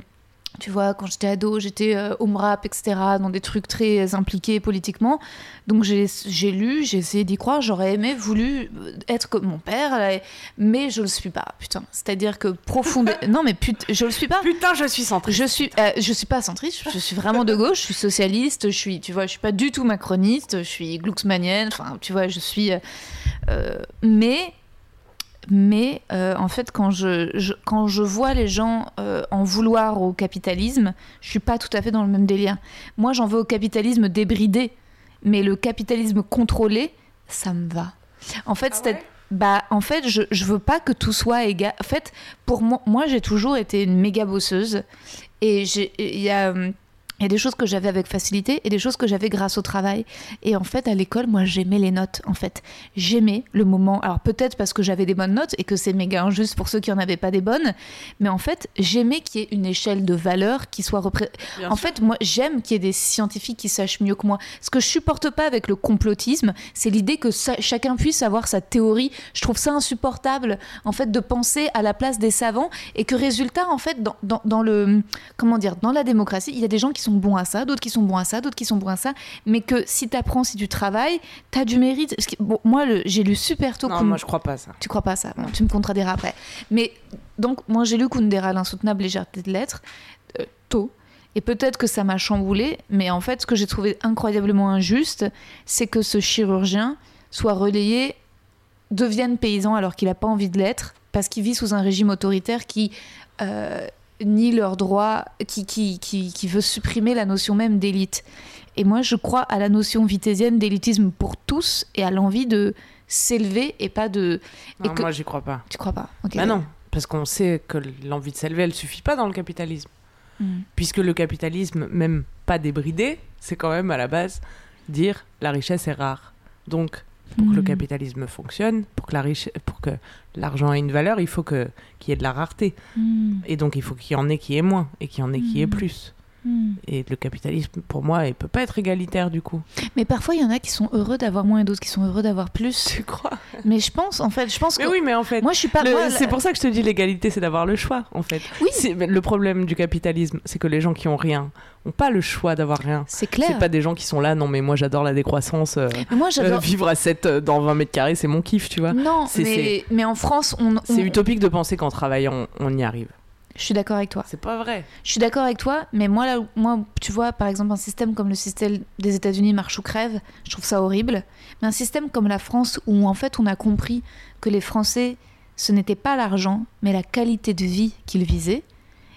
tu vois quand j'étais ado j'étais euh, home rap etc dans des trucs très impliqués politiquement donc j'ai lu j'ai essayé d'y croire j'aurais aimé voulu être comme mon père mais je le suis pas putain c'est à dire que profondément non mais putain je le suis pas Putain, je suis centriste. je suis, euh, je suis pas centriste, je suis vraiment de gauche, je suis socialiste, je suis, tu vois, je suis pas du tout macroniste, je suis glucksmanienne, enfin, tu vois, je suis. euh, euh, mais, mais euh, en fait, quand je, je- quand je vois les gens euh, en vouloir au capitalisme, je suis pas tout à fait dans le même délire. Moi, j'en veux au capitalisme débridé, mais le capitalisme contrôlé, ça me va. En fait, c'est bah, en fait, je, je veux pas que tout soit égal. En fait, pour moi, moi j'ai toujours été une méga bosseuse. Et j'ai- il y a. Il y a des choses que j'avais avec facilité et des choses que j'avais grâce au travail. Et en fait, à l'école, moi, j'aimais les notes. En fait, j'aimais le moment. Alors peut-être parce que j'avais des bonnes notes et que c'est méga injuste pour ceux qui en avaient pas des bonnes. Mais en fait, j'aimais qu'il y ait une échelle de valeur qui soit représentée. En fait, moi, j'aime qu'il y ait des scientifiques qui sachent mieux que moi. Ce que je supporte pas avec le complotisme, c'est l'idée que chacun puisse avoir sa théorie. Je trouve ça insupportable, en fait, de penser à la place des savants et que résultat, en fait, dans, dans, dans le comment dire, dans la démocratie, il y a des gens qui sont bons à ça, d'autres qui sont bons à ça, d'autres qui sont bons à ça, mais que si tu apprends, si tu travailles, tu as du mérite. Bon, moi, j'ai lu super tôt. Non, moi je crois pas à ça. Tu crois pas à ça? Tu me contrediras après. Mais donc, moi, j'ai lu Kundera, l'insoutenable légèreté de l'être, euh, tôt. Et peut-être que ça m'a chamboulé, mais en fait, ce que j'ai trouvé incroyablement injuste, c'est que ce chirurgien soit relayé, devienne paysan alors qu'il n'a pas envie de l'être, parce qu'il vit sous un régime autoritaire qui euh, nie leurs droits, qui, qui, qui, qui veut supprimer la notion même d'élite. Et moi, je crois à la notion vitésienne d'élitisme pour tous et à l'envie de s'élever et pas de. Non, et que- moi j'y crois pas. Tu crois pas Ok. Bah non, parce qu'on sait que l'envie de s'élever, elle suffit pas dans le capitalisme. Hmm. Puisque le capitalisme, même pas débridé, c'est quand même à la base dire la richesse est rare. Donc, pour que le Hmm. capitalisme fonctionne, pour que la riche- pour que l'argent ait une valeur, il faut que qu'il y ait de la rareté. Hmm. Et donc, il faut qu'il y en ait qui ait moins et qu'il y en ait qui ait Hmm. plus. Hmm. Et le capitalisme, pour moi, il peut pas être égalitaire du coup. Mais parfois, il y en a qui sont heureux d'avoir moins et d'autres qui sont heureux d'avoir plus. Tu crois? Mais je pense, en fait, je pense Mais que. oui, mais en fait, Moi, je suis pas. le- c'est pour ça que je te dis l'égalité, c'est d'avoir le choix, en fait. Oui. Le problème du capitalisme, c'est que les gens qui ont rien ont pas le choix d'avoir rien. C'est clair. C'est pas des gens qui sont là, non mais moi j'adore la décroissance, euh, moi, euh, j'adore. vivre à 7 euh, dans 20 mètres carrés, c'est mon kiff, tu vois. Non, mais, mais en France, on. on- C'est utopique de penser qu'en travaillant, on y arrive. Je suis d'accord avec toi. C'est pas vrai. Je suis d'accord avec toi, mais moi, là, moi, tu vois, par exemple, un système comme le système des États-Unis marche ou crève, je trouve ça horrible. Mais un système comme la France, où en fait, on a compris que les Français, ce n'était pas l'argent, mais la qualité de vie qu'ils visaient.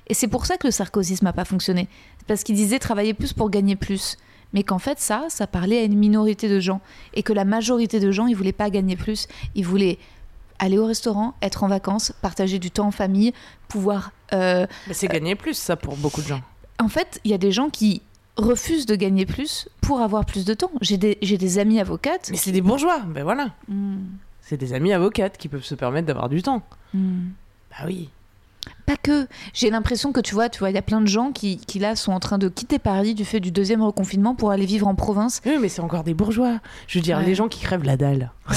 Et c'est pour ça que le sarkozysme n'a pas fonctionné. Parce qu'il disait travailler plus pour gagner plus. Mais qu'en fait, ça, ça parlait à une minorité de gens. Et que la majorité de gens, ils voulaient pas gagner plus. Ils voulaient aller au restaurant, être en vacances, partager du temps en famille, pouvoir Mais c'est gagner plus, ça, pour beaucoup de gens. en fait, il y a des gens qui refusent de gagner plus pour avoir plus de temps. J'ai des, j'ai des amis avocates. Mais c'est des bourgeois, ben voilà. Hmm, C'est des amis avocates qui peuvent se permettre d'avoir du temps. hmm. Bah oui. Pas que. J'ai l'impression que tu vois, tu vois, il y a plein de gens qui, qui là sont en train de quitter Paris du fait du deuxième reconfinement pour aller vivre en province. Oui, mais c'est encore des bourgeois. Je veux dire, Ouais. les gens qui crèvent la dalle.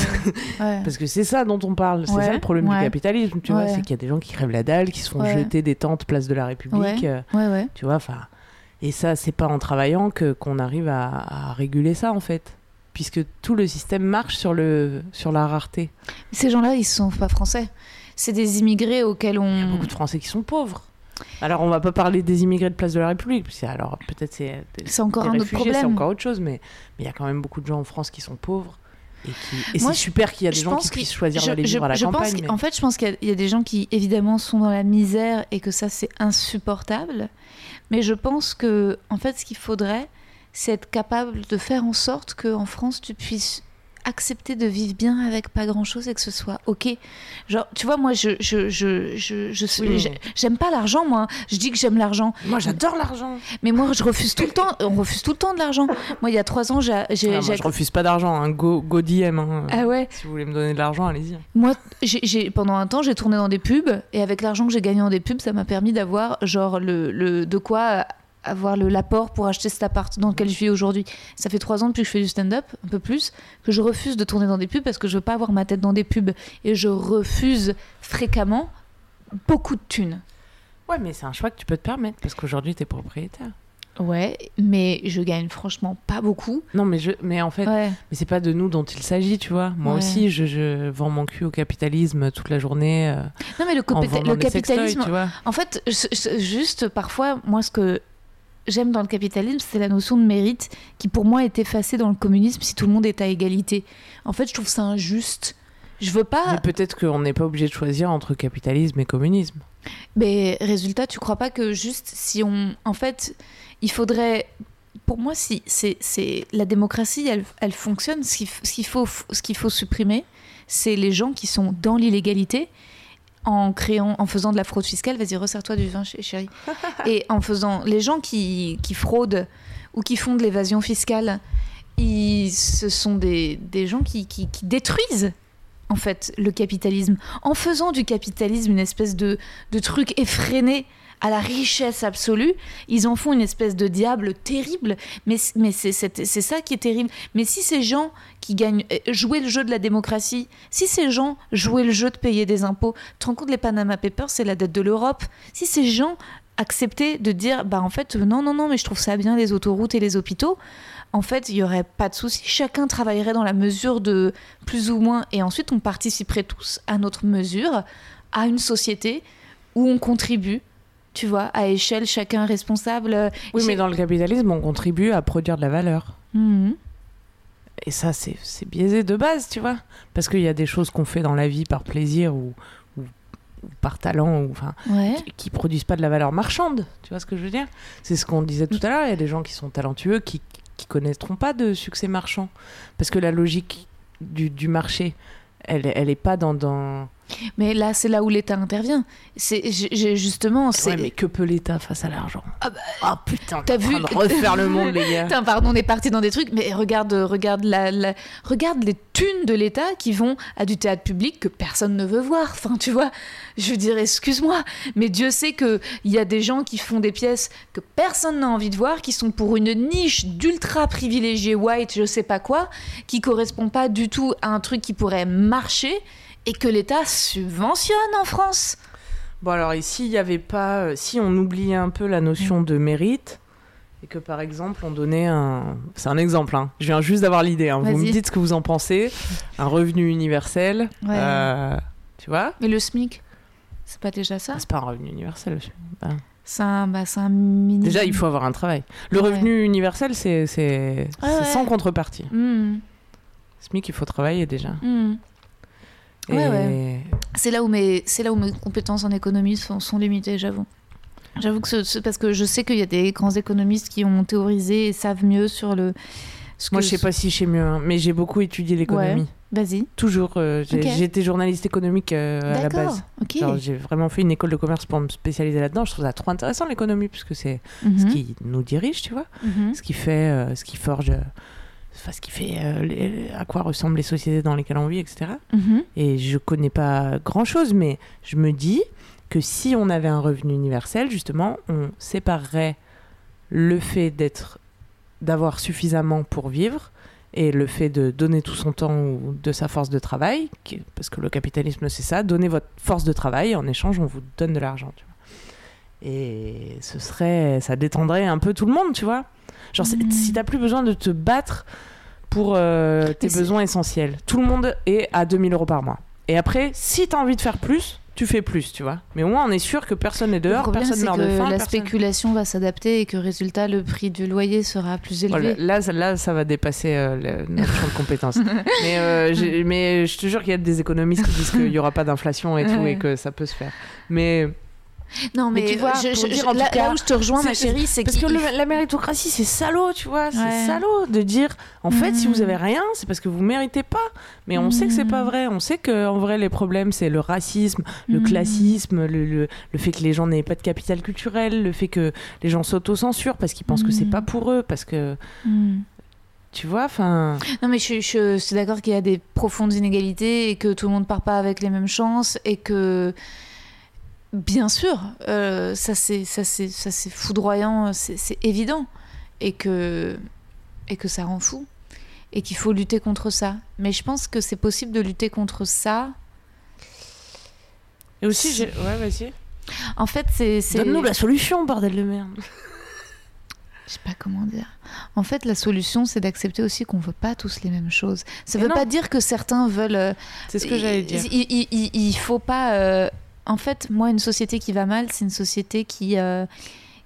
Ouais. Parce que c'est ça dont on parle. C'est ça le problème du capitalisme, tu vois. C'est qu'il y a des gens qui crèvent la dalle, qui se font jeter des tentes place de la République. Ouais. euh. Tu vois, enfin. Et ça, c'est pas en travaillant que qu'on arrive à, à réguler ça, en fait. Puisque tout le système marche sur, le, sur la rareté. Ces gens-là, ils sont pas français. C'est des immigrés auxquels on. Il y a beaucoup de Français qui sont pauvres. Alors, on va pas parler des immigrés de place de la République. parce que Alors, peut-être c'est. des- C'est encore des un autre réfugiés, C'est problème. encore autre chose, mais mais il y a quand même beaucoup de gens en France qui sont pauvres. Et, qui... et c'est super qu'il y a des gens qui puissent choisir je, d'aller je- vivre à la je campagne. mais- En fait, je pense qu'il y y, a des gens qui, évidemment, sont dans la misère et que ça, c'est insupportable. Mais je pense que, en fait, ce qu'il faudrait, c'est être capable de faire en sorte qu'en France, tu puisses accepter de vivre bien avec pas grand chose et que ce soit ok. Genre, tu vois, moi, je, je, je, je, je Oui. j'aime pas l'argent, moi. Je dis que j'aime l'argent, Moi, j'adore l'argent. mais moi, je refuse tout le temps. On refuse tout le temps de l'argent. Moi, il y a trois ans, j'ai. Ah, je refuse pas d'argent. Hein. Go, go DM. hein. Ah ouais. Si vous voulez me donner de l'argent, allez-y. Moi, j'ai- pendant un temps, j'ai tourné dans des pubs et avec l'argent que j'ai gagné dans des pubs, ça m'a permis d'avoir genre le, le de quoi avoir le l'apport pour acheter cet appart dans lequel je vis aujourd'hui. Ça fait trois ans depuis que je fais du stand-up, un peu plus, que je refuse de tourner dans des pubs parce que je veux pas avoir ma tête dans des pubs et je refuse fréquemment beaucoup de thunes. Ouais, mais c'est un choix que tu peux te permettre parce qu'aujourd'hui, t'es propriétaire. Ouais, mais je gagne franchement pas beaucoup. Non, mais, je... mais en fait, Ouais. mais c'est pas de nous dont il s'agit, tu vois. Moi Ouais. aussi, je, je vends mon cul au capitalisme toute la journée. euh, Non mais le, en sextoys, capitalisme, tu vois. En fait, je- je- juste parfois, moi, ce que j'aime dans le capitalisme, c'est la notion de mérite qui, pour moi, est effacée dans le communisme si tout le monde est à égalité. En fait, je trouve ça injuste. Je veux pas. Mais peut-être qu'on n'est pas obligé de choisir entre capitalisme et communisme. Mais résultat, tu crois pas que juste si on. En fait, il faudrait. Pour moi, si c'est c'est la démocratie, elle, elle fonctionne. Ce qu'il faut, ce qu'il faut supprimer, c'est les gens qui sont dans l'illégalité en créant, en faisant de la fraude fiscale. Vas-y, resserre-toi du vin, ch- chérie. Et en faisant, les gens qui, qui fraudent ou qui font de l'évasion fiscale, ils, ce sont des, des gens qui, qui, qui détruisent en fait le capitalisme en faisant du capitalisme une espèce de, de truc effréné à la richesse absolue, ils en font une espèce de diable terrible, mais, mais c'est ça qui est terrible. Mais si ces gens qui gagnent, euh, jouaient le jeu de la démocratie, si ces gens jouaient le jeu de payer des impôts, tu te rends compte, les Panama Papers, c'est la dette de l'Europe, si ces gens acceptaient de dire, bah en fait, non, non, non, mais je trouve ça bien, les autoroutes et les hôpitaux, en fait, il n'y aurait pas de souci. Chacun travaillerait dans la mesure de plus ou moins, et ensuite on participerait tous à notre mesure à une société où on contribue, tu vois, à échelle, chacun responsable. euh, Oui, mais dans le capitalisme, on contribue à produire de la valeur. Mhm. Et ça, c'est c'est biaisé de base, tu vois. Parce qu'il y a des choses qu'on fait dans la vie par plaisir ou, ou, ou par talent, ou, enfin, Ouais. qui, qui produisent pas de la valeur marchande. Tu vois ce que je veux dire? C'est ce qu'on disait tout à l'heure. Il y a des gens qui sont talentueux qui, qui connaîtront pas de succès marchand. Parce que la logique du, du marché, elle, elle est pas dans. dans... Mais là, c'est là où l'État intervient. C'est justement, c'est. Ouais, mais que peut l'État face à l'argent? Ah bah, Ah putain, t'as vu- de refaire le monde, les gars. Putain, pardon, on est parti dans des trucs, mais regarde, regarde, la, la- regarde les thunes de l'État qui vont à du théâtre public que personne ne veut voir. Enfin, tu vois, je veux dire, excuse-moi, mais Dieu sait qu'il y a des gens qui font des pièces que personne n'a envie de voir, qui sont pour une niche d'ultra privilégiés white, je sais pas quoi, qui correspond pas du tout à un truc qui pourrait marcher et que l'État subventionne en France. Bon alors ici il y avait pas, euh, si on oubliait un peu la notion de mérite et que par exemple on donnait un, c'est un exemple, hein. je viens juste d'avoir l'idée, hein. vous me dites ce que vous en pensez, un revenu universel, Ouais. euh, tu vois? Mais le SMIC, c'est pas déjà ça? Ah, C'est pas un revenu universel. bah. C'est un, bah, c'est un minimum. Déjà il faut avoir un travail. Le Ouais. revenu universel c'est Ouais, c'est ouais. sans contrepartie. Hmm, SMIC il faut travailler déjà. hmm. Et Ouais, ouais. C'est là où mes, c'est là où mes compétences en économie sont, sont limitées, j'avoue. J'avoue que c'est parce que je sais qu'il y a des grands économistes qui ont théorisé et savent mieux sur le. ce Moi que- je sais pas si je sais mieux, hein, mais j'ai beaucoup étudié l'économie. Vas-y. Toujours. euh, j'ai Ok. j'ai été journaliste économique euh, à la base. Ok. Genre, j'ai vraiment fait une école de commerce pour me spécialiser là-dedans. Je trouve ça trop intéressant l'économie puisque c'est Mhm, ce qui nous dirige, tu vois, mhm. ce qui fait, euh, ce qui forge, euh, enfin, ce qui fait euh, les- à quoi ressemblent les sociétés dans lesquelles on vit, etc. Mhm. Et je connais pas grand-chose, mais je me dis que si on avait un revenu universel, justement, on séparerait le fait d'être, d'avoir suffisamment pour vivre et le fait de donner tout son temps ou de sa force de travail, qui- parce que le capitalisme c'est ça, donner votre force de travail, en échange on vous donne de l'argent. Et ce serait, ça détendrait un peu tout le monde, tu vois. Genre Mhm. si t'as plus besoin de te battre pour euh, tes besoins essentiels, tout le monde est à 2000 euros par mois. Et après, si t'as envie de faire plus, tu fais plus, tu vois. Mais au moins on est sûr que personne n'est dehors, problème, personne meurt que de faim. la personne- spéculation va s'adapter et que résultat, le prix du loyer sera plus élevé. Voilà, là, ça- là, ça va dépasser euh, le- notre champ de compétences. mais, euh, mais je te jure qu'il y a des économistes qui disent qu'il n'y aura pas d'inflation et tout Ouais. et que ça peut se faire. Mais Non, mais, Mais tu vois, je- pour je- dire je- en tout là, cas, là où je te rejoins, ma chérie, c'est parce que le- la méritocratie, c'est salaud, tu vois. C'est Ouais. salaud de dire, en fait, si vous avez rien, c'est parce que vous méritez pas. Mais on sait que c'est pas Mhm. vrai. On sait que en vrai, les problèmes, c'est le racisme, le Mhm. classisme, le, le, le fait que les gens n'aient pas de capital culturel, le fait que les gens s'autocensurent parce qu'ils pensent que c'est pas pour eux, parce que tu vois, enfin. Non, mais je, je suis d'accord qu'il y a des profondes inégalités et que tout le monde part pas avec les mêmes chances et que, bien sûr, euh, ça c'est ça c'est ça c'est foudroyant, c'est évident et que et que ça rend fou et qu'il faut lutter contre ça. Mais je pense que c'est possible de lutter contre ça. Et aussi, j'ai- ouais, vas-y. En fait, c'est Donne-nous la solution, bordel de merde. Je sais pas comment dire. En fait, la solution, c'est d'accepter aussi qu'on veut pas tous les mêmes choses. Ça Mais veut non. pas dire que certains veulent. euh, C'est ce que j'allais dire. Il, il- il- il faut pas. euh, En fait, moi, une société qui va mal, c'est une société qui, euh,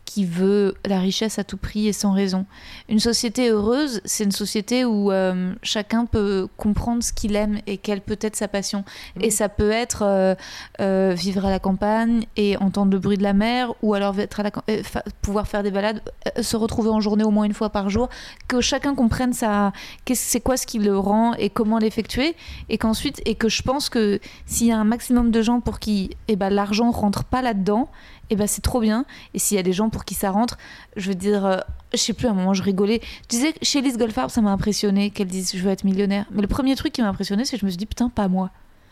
qui veut la richesse à tout prix et sans raison. Une société heureuse, c'est une société où euh, chacun peut comprendre ce qu'il aime et quelle peut être sa passion. Mmh. Et ça peut être euh, euh, vivre à la campagne et entendre le bruit de la mer, ou alors être à la, fa- pouvoir faire des balades, se retrouver en journée au moins une fois par jour, que chacun comprenne ça, qu'est-ce- c'est quoi ce qui le rend et comment l'effectuer, et qu'ensuite, et que je pense que s'il y a un maximum de gens pour qui eh ben, l'argent rentre pas là-dedans, et ben c'est trop bien. Et s'il y a des gens pour qui ça rentre, je veux dire, euh, je sais plus, à un moment je rigolais. Je disais que chez Lise Goldfarb, ça m'a impressionné qu'elle dise je veux être millionnaire. Mais le premier truc qui m'a impressionné, c'est que je me suis dit putain, pas moi.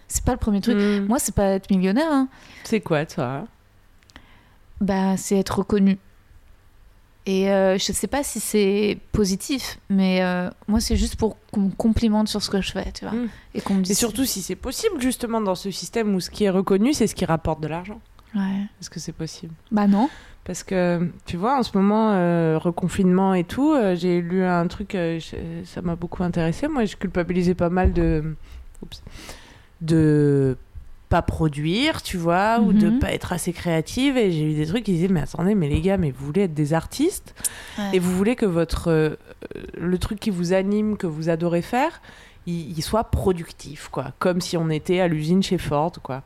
C'est pas le premier truc. Mm. Moi, c'est pas être millionnaire, hein. C'est quoi, toi? Bah, c'est être reconnu. Et euh, je sais pas si c'est positif, mais euh, moi, c'est juste pour qu'on me complimente sur ce que je fais, tu vois. Mm. Et qu'on me Et dise. surtout si c'est possible, justement, dans ce système où ce qui est reconnu, c'est ce qui rapporte de l'argent. Ouais. Est-ce que c'est possible? Bah non. Parce que, tu vois, en ce moment, euh, reconfinement et tout, euh, j'ai lu un truc, euh, je- ça m'a beaucoup intéressé. Moi, je culpabilisais pas mal de. Oups, de pas produire, tu vois, ou de Mhm. pas être assez créative. Et j'ai eu des trucs qui disaient, mais attendez, mais les gars, mais vous voulez être des artistes et vous voulez que votre. le truc qui vous anime, que vous adorez faire, il, il soit productif, quoi. Comme si on était à l'usine chez Ford, quoi.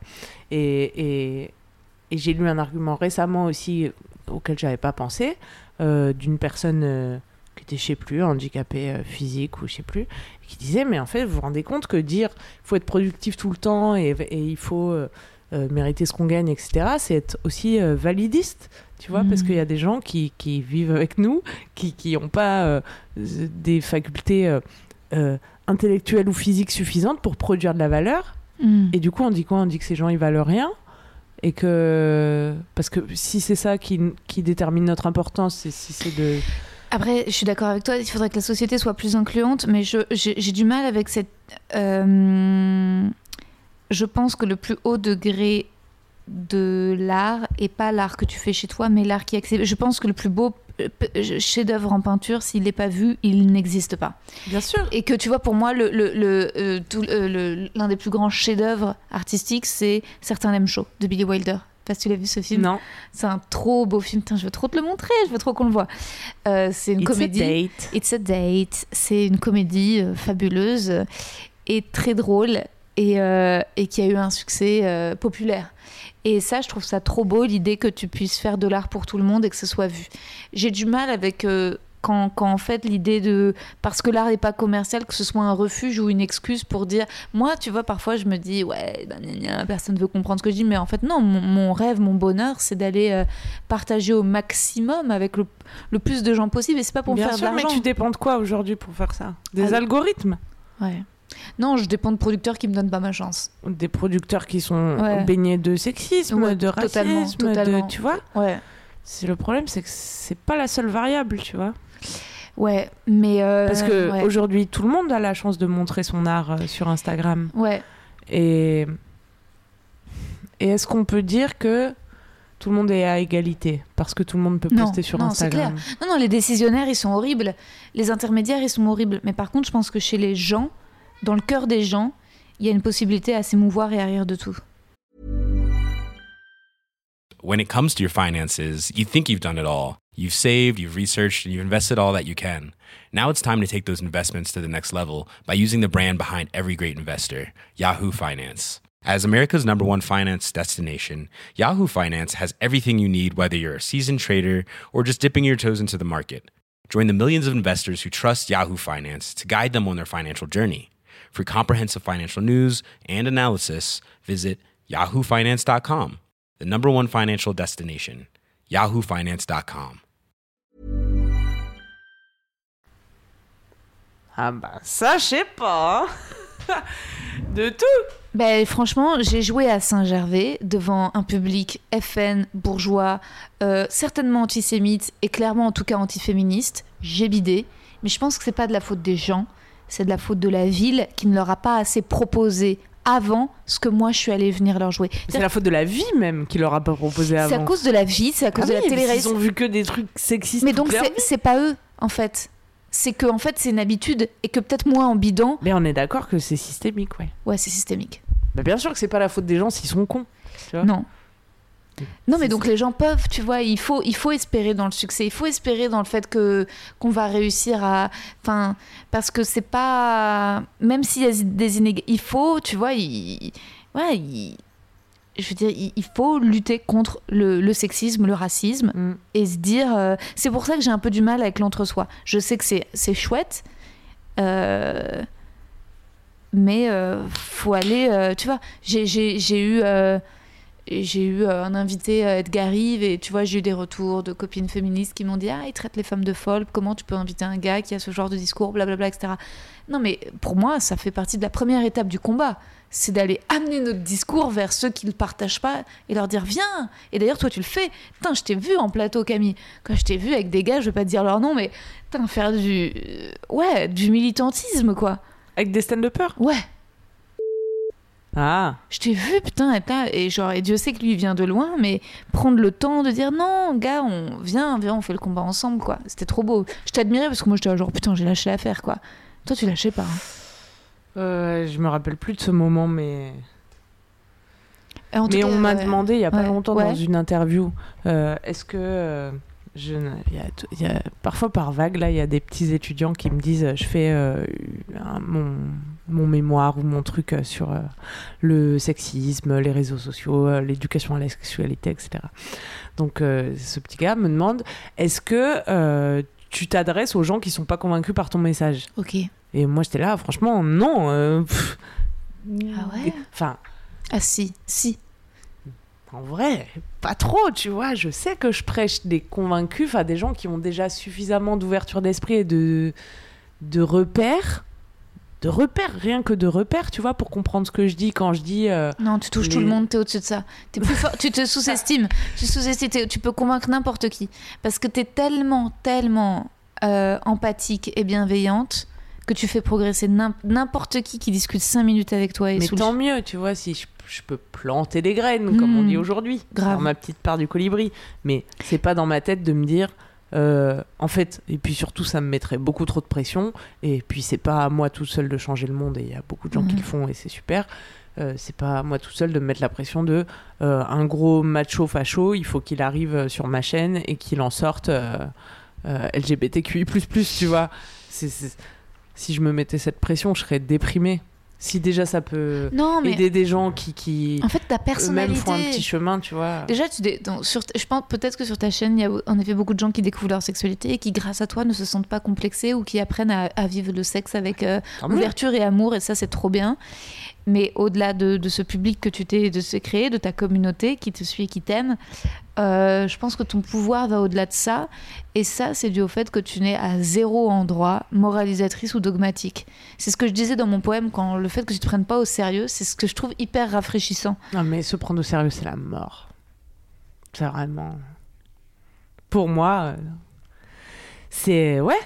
Et. et et j'ai lu un argument récemment aussi euh, auquel j'avais pas pensé, euh, d'une personne euh, qui était, je sais plus, handicapée euh, physique ou je sais plus, qui disait, mais en fait, vous vous rendez compte que dire faut être productif tout le temps et, et il faut mériter ce qu'on gagne, etc., c'est être aussi validiste, tu vois, parce Mhm. qu'il y a des gens qui, qui vivent avec nous, qui n'ont pas des facultés intellectuelles ou physiques suffisantes pour produire de la valeur. Mm. Et du coup, on dit quoi? On dit que ces gens, ils valent rien et que parce que si c'est ça qui, qui détermine notre importance, c'est si c'est de Après, je suis d'accord avec toi, il faudrait que la société soit plus incluante, mais j'ai du mal avec cette... euh, je pense que le plus haut degré de l'art est pas l'art que tu fais chez toi, mais l'art qui accessible. Je pense que le plus beau euh, p- chef-d'œuvre en peinture, s'il n'est pas vu, il n'existe pas. bien sûr. Et que tu vois, pour moi, le, le- le, euh, tout- euh, le- l'un des plus grands chefs-d'œuvre artistiques, c'est Certains l'aiment chaud de Billy Wilder. Tu l'as vu ce film. Non, C'est un trop beau film. Putain, je veux trop te le montrer. Je veux trop qu'on le voit. Euh, c'est une It's a comédie. date. It's a Date. C'est une comédie euh, fabuleuse euh, et très drôle et, euh, et qui a eu un succès euh, populaire. Et ça, je trouve ça trop beau, l'idée que tu puisses faire de l'art pour tout le monde et que ce soit vu. J'ai du mal avec euh, quand, quand en fait l'idée de... Parce que l'art n'est pas commercial, que ce soit un refuge ou une excuse pour dire... Moi, tu vois, parfois je me dis, ouais, ben, gna, gna, personne ne veut comprendre ce que je dis, mais en fait non, mon, mon rêve, mon bonheur, c'est d'aller partager au maximum avec le, le plus de gens possible. Et c'est pas pour me faire sûr, de mais tu dépends de quoi aujourd'hui pour faire ça? Des Ah, algorithmes? Ouais. Non, je dépends de producteurs qui me donnent pas ma chance. Des producteurs qui sont Ouais. baignés de sexisme, Ouais, de racisme, totalement. de tu vois. Ouais. C'est le problème, c'est que c'est pas la seule variable, tu vois. Ouais, mais. euh, Parce que ouais. aujourd'hui, tout le monde a la chance de montrer son art euh, sur Instagram. Ouais. Et, et est-ce qu'on peut dire que tout le monde est à égalité Parce que tout le monde peut Non, poster sur non, c'est Instagram? Non, non, les décisionnaires, ils sont horribles. Les intermédiaires, ils sont horribles. Mais par contre, je pense que chez les gens, dans le cœur des gens, il y a une possibilité à s'émouvoir et à rire de tout. when it comes to your finances, you think you've done it all. You've saved, you've researched, and you've invested all that you can. Now it's time to take those investments to the next level by using the brand behind every great investor, Yahoo Finance. As America's number one finance destination, Yahoo Finance has everything you need, whether you're a seasoned trader or just dipping your toes into the market. Join the millions of investors who trust Yahoo Finance to guide them on their financial journey. For comprehensive financial news and analysis, visit yahoofinance.com, the number one financial destination, yahoofinance.com. Ah bah ça, je sais pas. hein. de tout. Ben, franchement, j'ai joué à Saint-Gervais devant un public FN, bourgeois, euh, certainement antisémite et clairement en tout cas antiféministe. J'ai bidé, mais je pense que c'est pas de la faute des gens, c'est de la faute de la ville qui ne leur a pas assez proposé avant ce que moi je suis allée venir leur jouer. C'est la faute de la vie même qui leur a pas proposé C'est avant. à cause de la vie, c'est à cause Ah de la oui, télé-réalité. Ils ont vu que des trucs sexistes. Mais donc c'est- c'est pas eux en fait. C'est que en fait c'est une habitude et que peut-être moi en bidant, Mais on est d'accord que c'est systémique, ouais. ouais c'est systémique. Bah bien sûr que c'est pas la faute des gens s'ils sont cons. Tu vois Non. Non, mais donc les gens peuvent, tu vois, il faut, il faut espérer dans le succès, il faut espérer dans le fait que qu'on va réussir à, enfin, parce que c'est pas, même s'il y a des inégalités, il faut, tu vois, il, ouais, il- je veux dire, il, faut lutter contre le, le sexisme, le racisme, Mm. et se dire, euh, c'est pour ça que j'ai un peu du mal avec l'entre-soi. Je sais que c'est, chouette. euh, mais euh, faut aller, euh, tu vois, j'ai, eu et j'ai eu euh, un invité à Edgar Rive et tu vois, j'ai eu des retours de copines féministes qui m'ont dit Ah, il traite les femmes de folles, comment tu peux inviter un gars qui a ce genre de discours, blablabla, etc. Non, mais pour moi, ça fait partie de la première étape du combat. C'est d'aller amener notre discours vers ceux qui ne le partagent pas et leur dire Viens Et d'ailleurs, toi, tu le fais. Putain, je t'ai vu en plateau, Camille. Quand je t'ai vu avec des gars, je vais pas te dire leur nom, mais putain, faire du. euh, Ouais, du militantisme, quoi. Avec des stand peur Ouais. Ah, Je t'ai vu, putain, et, putain, et genre, et Dieu sait que lui vient de loin, mais prendre le temps de dire non, gars, on vient, viens, on fait le combat ensemble, quoi. C'était trop beau. Je t'admirais parce que moi j'étais genre, putain, j'ai lâché l'affaire, quoi. Toi, tu lâchais pas. hein. euh, je me rappelle plus de ce moment, mais. En Mais cas, on m'a ouais. demandé il y a pas Ouais. longtemps Ouais. dans une interview, euh, est-ce que euh, je, ne- il y a t- il y a- parfois par vague là, il y a des petits étudiants qui me disent, euh, je fais euh, un- mon, mon mémoire ou mon truc euh, sur euh, le sexisme, les réseaux sociaux, euh, l'éducation à la sexualité, etc. Donc ce petit gars me demande, est-ce que tu t'adresses aux gens qui sont pas convaincus par ton message? Ok. Et moi j'étais là, franchement non. Ah ouais? Enfin. Ah si, si. En vrai, pas trop, tu vois. Je sais que je prêche des convaincus, enfin des gens qui ont déjà suffisamment d'ouverture d'esprit et de, de repères. De repères, rien que de repères, tu vois, pour comprendre ce que je dis quand je dis. euh, Non, tu touches tout le monde, t'es au-dessus de ça. T'es plus fort, tu te sous-estimes. Tu sous-estimes, tu peux convaincre n'importe qui. Parce que t'es tellement, tellement euh, empathique et bienveillante que tu fais progresser n'im- n'importe qui qui discute 5 minutes avec toi et mais le- tant mieux, tu vois, si je, je peux planter des graines, comme on Mm. dit aujourd'hui. Grave. Ma petite part du colibri. Mais c'est pas dans ma tête de me dire. Euh, en fait, et puis surtout, ça me mettrait beaucoup trop de pression. Et puis, c'est pas à moi tout seul de changer le monde. Et il y a beaucoup de gens qui Mhm. le font et c'est super. Euh, c'est pas à moi tout seul de me mettre la pression de euh, un gros macho facho, il faut qu'il arrive sur ma chaîne et qu'il en sorte LGBTQI, tu vois. Si je me mettais cette pression, je serais déprimée. Si déjà ça peut Non, mais aider des gens qui, qui en fait, ta eux-mêmes personnalité. font un petit chemin, tu vois. Déjà, tu dé- sur, je pense peut-être que sur ta chaîne, il y a en effet beaucoup de gens qui découvrent leur sexualité et qui, grâce à toi, ne se sentent pas complexés ou qui apprennent à, à vivre le sexe avec euh, mieux. ouverture et amour, et ça, c'est trop bien. Mais au-delà de, ce public que tu t'es de se créer, de ta communauté qui te suit qui t'aime, euh, je pense que ton pouvoir va au-delà de ça. Et ça, c'est dû au fait que tu n'es à zéro endroit moralisatrice ou dogmatique. C'est ce que je disais dans mon poème, quand le fait que tu te prennes pas au sérieux, c'est ce que je trouve hyper rafraîchissant. Non, mais se prendre au sérieux, c'est la mort. C'est vraiment. Pour moi, euh, c'est. Ouais,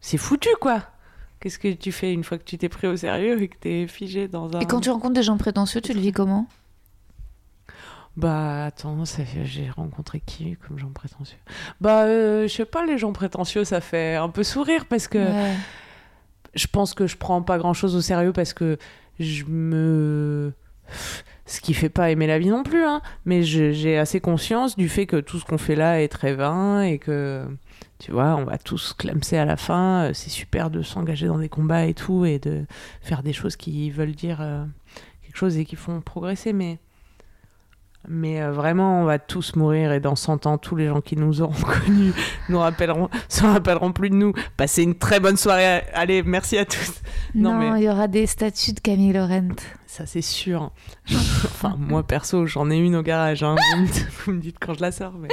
c'est foutu, quoi. Qu'est-ce que tu fais une fois que tu t'es pris au sérieux et que t'es figé dans un. Et quand tu rencontres des gens prétentieux, tu le vis comment? Bah, attends, j'ai rencontré qui comme gens prétentieux? Bah, euh, je sais pas, les gens prétentieux, ça fait un peu sourire parce que. Ouais. je pense que je prends pas grand chose au sérieux parce que je me. Ce qui fait pas aimer la vie non plus, hein. Mais j'ai assez conscience du fait que tout ce qu'on fait là est très vain et que, tu vois, on va tous clamser à la fin. Euh, C'est super de s'engager dans des combats et tout et de faire des choses qui veulent dire euh, quelque chose et qui font progresser, mais. Mais euh, vraiment, on va tous mourir et dans 100 ans, tous les gens qui nous auront connus nous rappelleront, se rappelleront plus de nous. Passez une très bonne soirée. Allez, merci à tous. Non, Non, mais- il y aura des statues de Camille Laurent. Ça, c'est sûr. enfin, moi, perso, j'en ai une au garage. hein. Vous, me dites, vous me dites quand je la sors. Mais,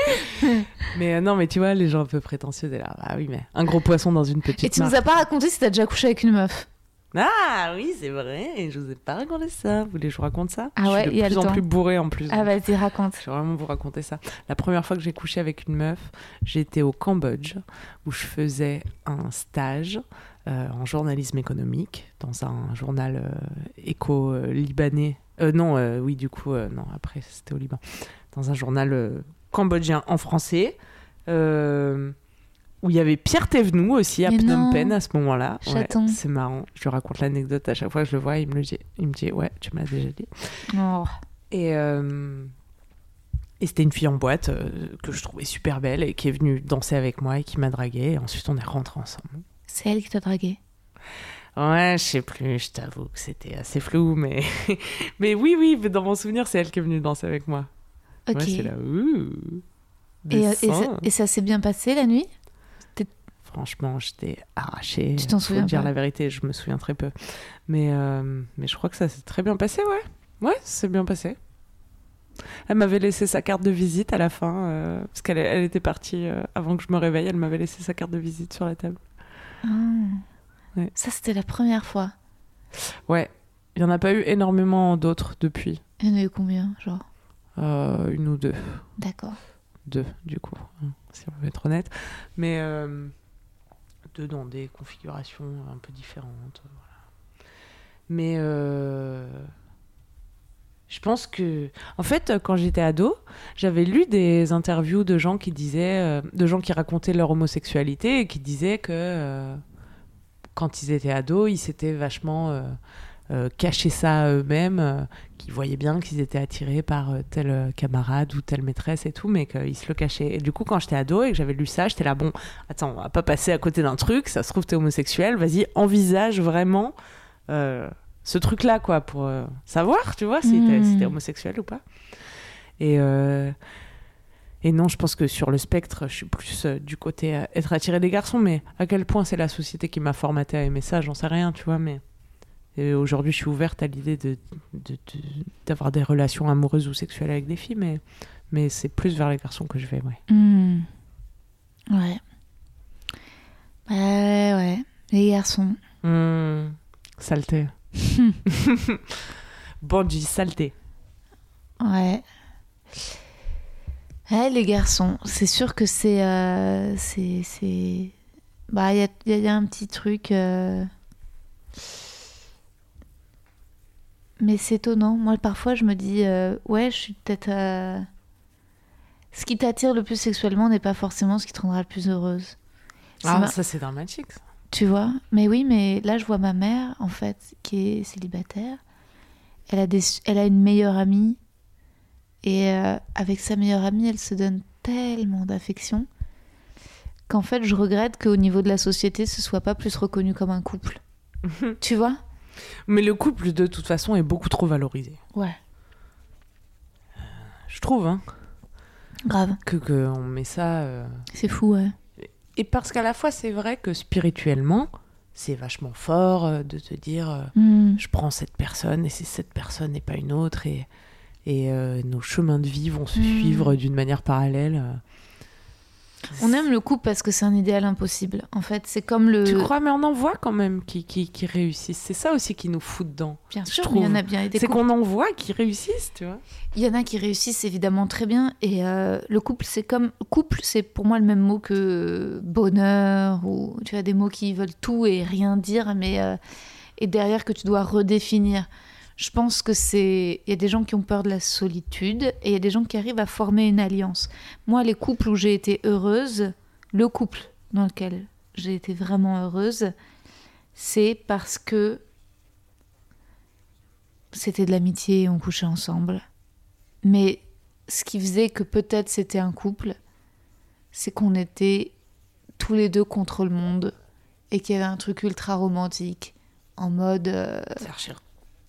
mais euh, non, mais tu vois, les gens un peu prétentieux, t'es là. Ah oui, mais un gros poisson dans une petite Et tu nous mare. as pas raconté si t'as déjà couché avec une meuf? Ah oui, c'est vrai. Je vous ai pas raconté ça. Vous voulez que je vous raconte ça? Ah Je ouais, suis de il y a plus en temps. plus bourré en plus. Ah vas-y, raconte. Je vais vraiment vous raconter ça. La première fois que j'ai couché avec une meuf, j'étais au Cambodge où je faisais un stage euh, en journalisme économique dans un journal euh, éco-libanais. Euh, non, oui, du coup, non, après c'était au Liban. Dans un journal cambodgien en français. euh, où il y avait Pierre Thévenoud aussi à Mais Phnom non. Penh à ce moment-là. Ouais, Chaton. c'est marrant. Je lui raconte l'anecdote à chaque fois que je le vois. Il me le dit. Il me dit, ouais, tu me l'as déjà dit. Oh. Et, euh, Et c'était une fille en boîte euh, que je trouvais super belle et qui est venue danser avec moi et qui m'a dragué. Et ensuite, on est rentrés ensemble. C'est elle qui t'a dragué. Ouais, je sais plus, je t'avoue que c'était assez flou, mais... mais oui, oui, mais dans mon souvenir, c'est elle qui est venue danser avec moi. Ok. Ouais, c'est là, ouh, et, euh, et descends. ça, et ça s'est bien passé la nuit? Franchement, j'étais arrachée. Tu t'en souviens dire la vérité, je me souviens très peu. Mais, euh, mais je crois que ça s'est très bien passé, ouais. Ouais, c'est bien passé. Elle m'avait laissé sa carte de visite à la fin, euh, parce qu'elle elle était partie euh, avant que je me réveille. Elle m'avait laissé sa carte de visite sur la table. Ah. Ouais. Ça, c'était la première fois. Ouais, il n'y en a pas eu énormément d'autres depuis. Il y en a eu combien, genre? Euh, une ou deux. D'accord. Deux, du coup, hein, si on veut être honnête. Mais dans des configurations un peu différentes. euh. Mais euh, je pense que. En fait, quand j'étais ado, j'avais lu des interviews de gens qui disaient. euh, de gens qui racontaient leur homosexualité et qui disaient que. quand ils étaient ados, ils s'étaient vachement. Euh, caché ça à eux-mêmes, euh, qu'ils voyaient bien qu'ils étaient attirés par euh, tel euh, camarade ou telle maîtresse et tout, mais qu'ils se le cachaient. Et du coup, quand j'étais ado et que j'avais lu ça, j'étais là, bon, attends, on va pas passer à côté d'un truc, ça se trouve, t'es homosexuel, vas-y, envisage vraiment ce truc-là, quoi, pour savoir, tu vois, si t'es Mm. si t'es homosexuel ou pas. Et, et non, je pense que sur le spectre, je suis plus euh, du côté euh, être attiré des garçons, mais à quel point c'est la société qui m'a formaté à aimer ça, j'en sais rien, tu vois, mais. Et aujourd'hui, je suis ouverte à l'idée de, de- de- d'avoir des relations amoureuses ou sexuelles avec des filles, mais, mais c'est plus vers les garçons que je vais, ouais. Hmm. Ouais. Ouais, ouais. Les garçons. Mmh, saleté. Bandit, saleté. Ouais. Ouais, les garçons. C'est sûr que c'est. euh, c'est. Bah, il y a, y a un petit truc. euh, Mais c'est étonnant. Moi, parfois, je me dis, euh, ouais, je suis peut-être. euh, Ce qui t'attire le plus sexuellement n'est pas forcément ce qui te rendra le plus heureuse. Ah, ma- ça, c'est dramatique. ça. Tu vois Mais oui, mais là, je vois ma mère, en fait, qui est célibataire. Elle a, des, elle a une meilleure amie. Et euh, avec sa meilleure amie, elle se donne tellement d'affection qu'en fait, je regrette qu'au niveau de la société, ce soit pas plus reconnu comme un couple. tu vois? Mais le couple, de toute façon, est beaucoup trop valorisé. Ouais. Je trouve, hein, Grave. que, que on met ça... euh, C'est fou, ouais. Et parce qu'à la fois, c'est vrai que spirituellement, c'est vachement fort euh, de te dire... euh, Hmm. je prends cette personne et c'est cette personne et pas une autre et, et euh, nos chemins de vie vont se Mm. suivre d'une manière parallèle. On aime le couple parce que c'est un idéal impossible. En fait, c'est comme le. Tu crois, mais on en voit quand même qui, qui, qui réussissent. C'est ça aussi qui nous fout dedans. Bien sûr, il y en a bien. C'est qu'on en voit qui réussissent, tu vois. Il y en a qui réussissent évidemment très bien et euh, le couple c'est comme couple c'est pour moi le même mot que bonheur ou tu as des mots qui veulent tout et rien dire mais euh, et derrière que tu dois redéfinir. Je pense que c'est il y a des gens qui ont peur de la solitude et il y a des gens qui arrivent à former une alliance. Moi les couples où j'ai été heureuse, le couple dans lequel j'ai été vraiment heureuse, c'est parce que c'était de l'amitié et on couchait ensemble. Mais ce qui faisait que peut-être c'était un couple, c'est qu'on était tous les deux contre le monde et qu'il y avait un truc ultra romantique en mode euh,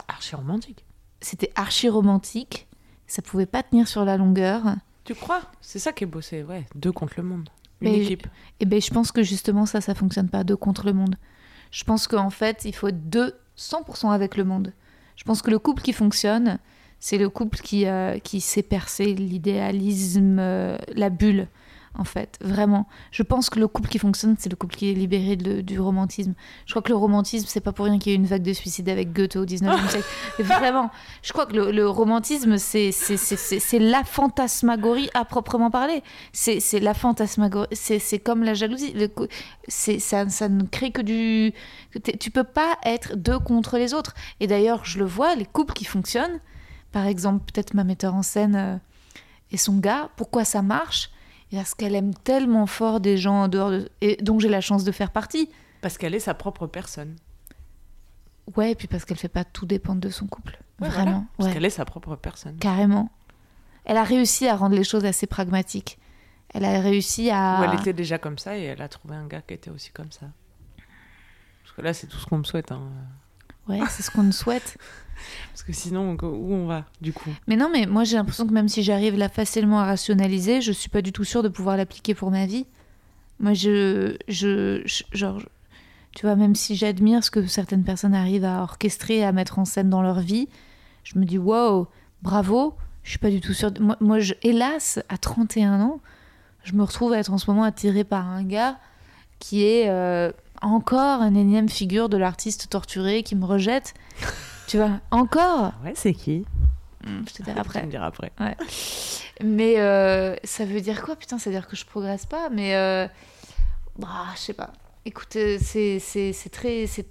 archi, romantique. c'était archi romantique, ça pouvait pas tenir sur la longueur. Tu crois? C'est ça qui est beau, c'est ouais, deux contre le monde. Une Mais- équipe. Et ben je pense que justement ça ça fonctionne pas deux contre le monde. Je pense qu'en fait, il faut être deux 100% avec le monde. Je pense que le couple qui fonctionne, c'est le couple qui, euh, qui sait percer l'idéalisme, euh, la bulle, en fait, vraiment. Je pense que le couple qui fonctionne, c'est le couple qui est libéré de- du romantisme. Je crois que le romantisme, c'est pas pour rien qu'il y ait eu une vague de suicide avec Goethe au 19e siècle. Vraiment, je crois que le, le romantisme, c'est la fantasmagorie à proprement parler. C'est la fantasmagorie, c'est comme la jalousie. Le ça, ça ne crée que du... Tu peux pas être deux contre les autres. Et d'ailleurs, je le vois, les couples qui fonctionnent, par exemple, peut-être ma metteur en scène euh, et son gars, pourquoi ça marche? Parce qu'elle aime tellement fort des gens en dehors de... Et donc j'ai la chance de faire partie. Parce qu'elle est sa propre personne. Ouais, et puis parce qu'elle fait pas tout dépendre de son couple. Ouais, Vraiment. voilà. Parce ouais. qu'elle est sa propre personne. Carrément. elle a réussi à rendre les choses assez pragmatiques. Elle a réussi à. Ou elle était déjà comme ça et elle a trouvé un gars qui était aussi comme ça. Parce que là, c'est tout ce qu'on me souhaite. Hein. Ouais, c'est ce qu'on nous souhaite. Parce que sinon, où on va, du coup? Mais non, mais moi, j'ai l'impression que même si j'arrive là facilement à rationaliser, je suis pas du tout sûre de pouvoir l'appliquer pour ma vie. Moi, je, je, je- genre, tu vois, même si j'admire ce que certaines personnes arrivent à orchestrer, à mettre en scène dans leur vie, je me dis, wow, bravo. Je suis pas du tout sûre. de- Moi, moi je, hélas, à 31 ans, je me retrouve à être en ce moment attirée par un gars qui est euh, encore une énième figure de l'artiste torturé qui me rejette. tu vois, encore. Ouais, c'est qui? Hmm, Je te dirai Tu après. me diras après. Mais euh, ça veut dire quoi? Putain, ça veut dire que je progresse pas. Mais euh, bah, je sais pas. Écoute, euh, c'est très. ça-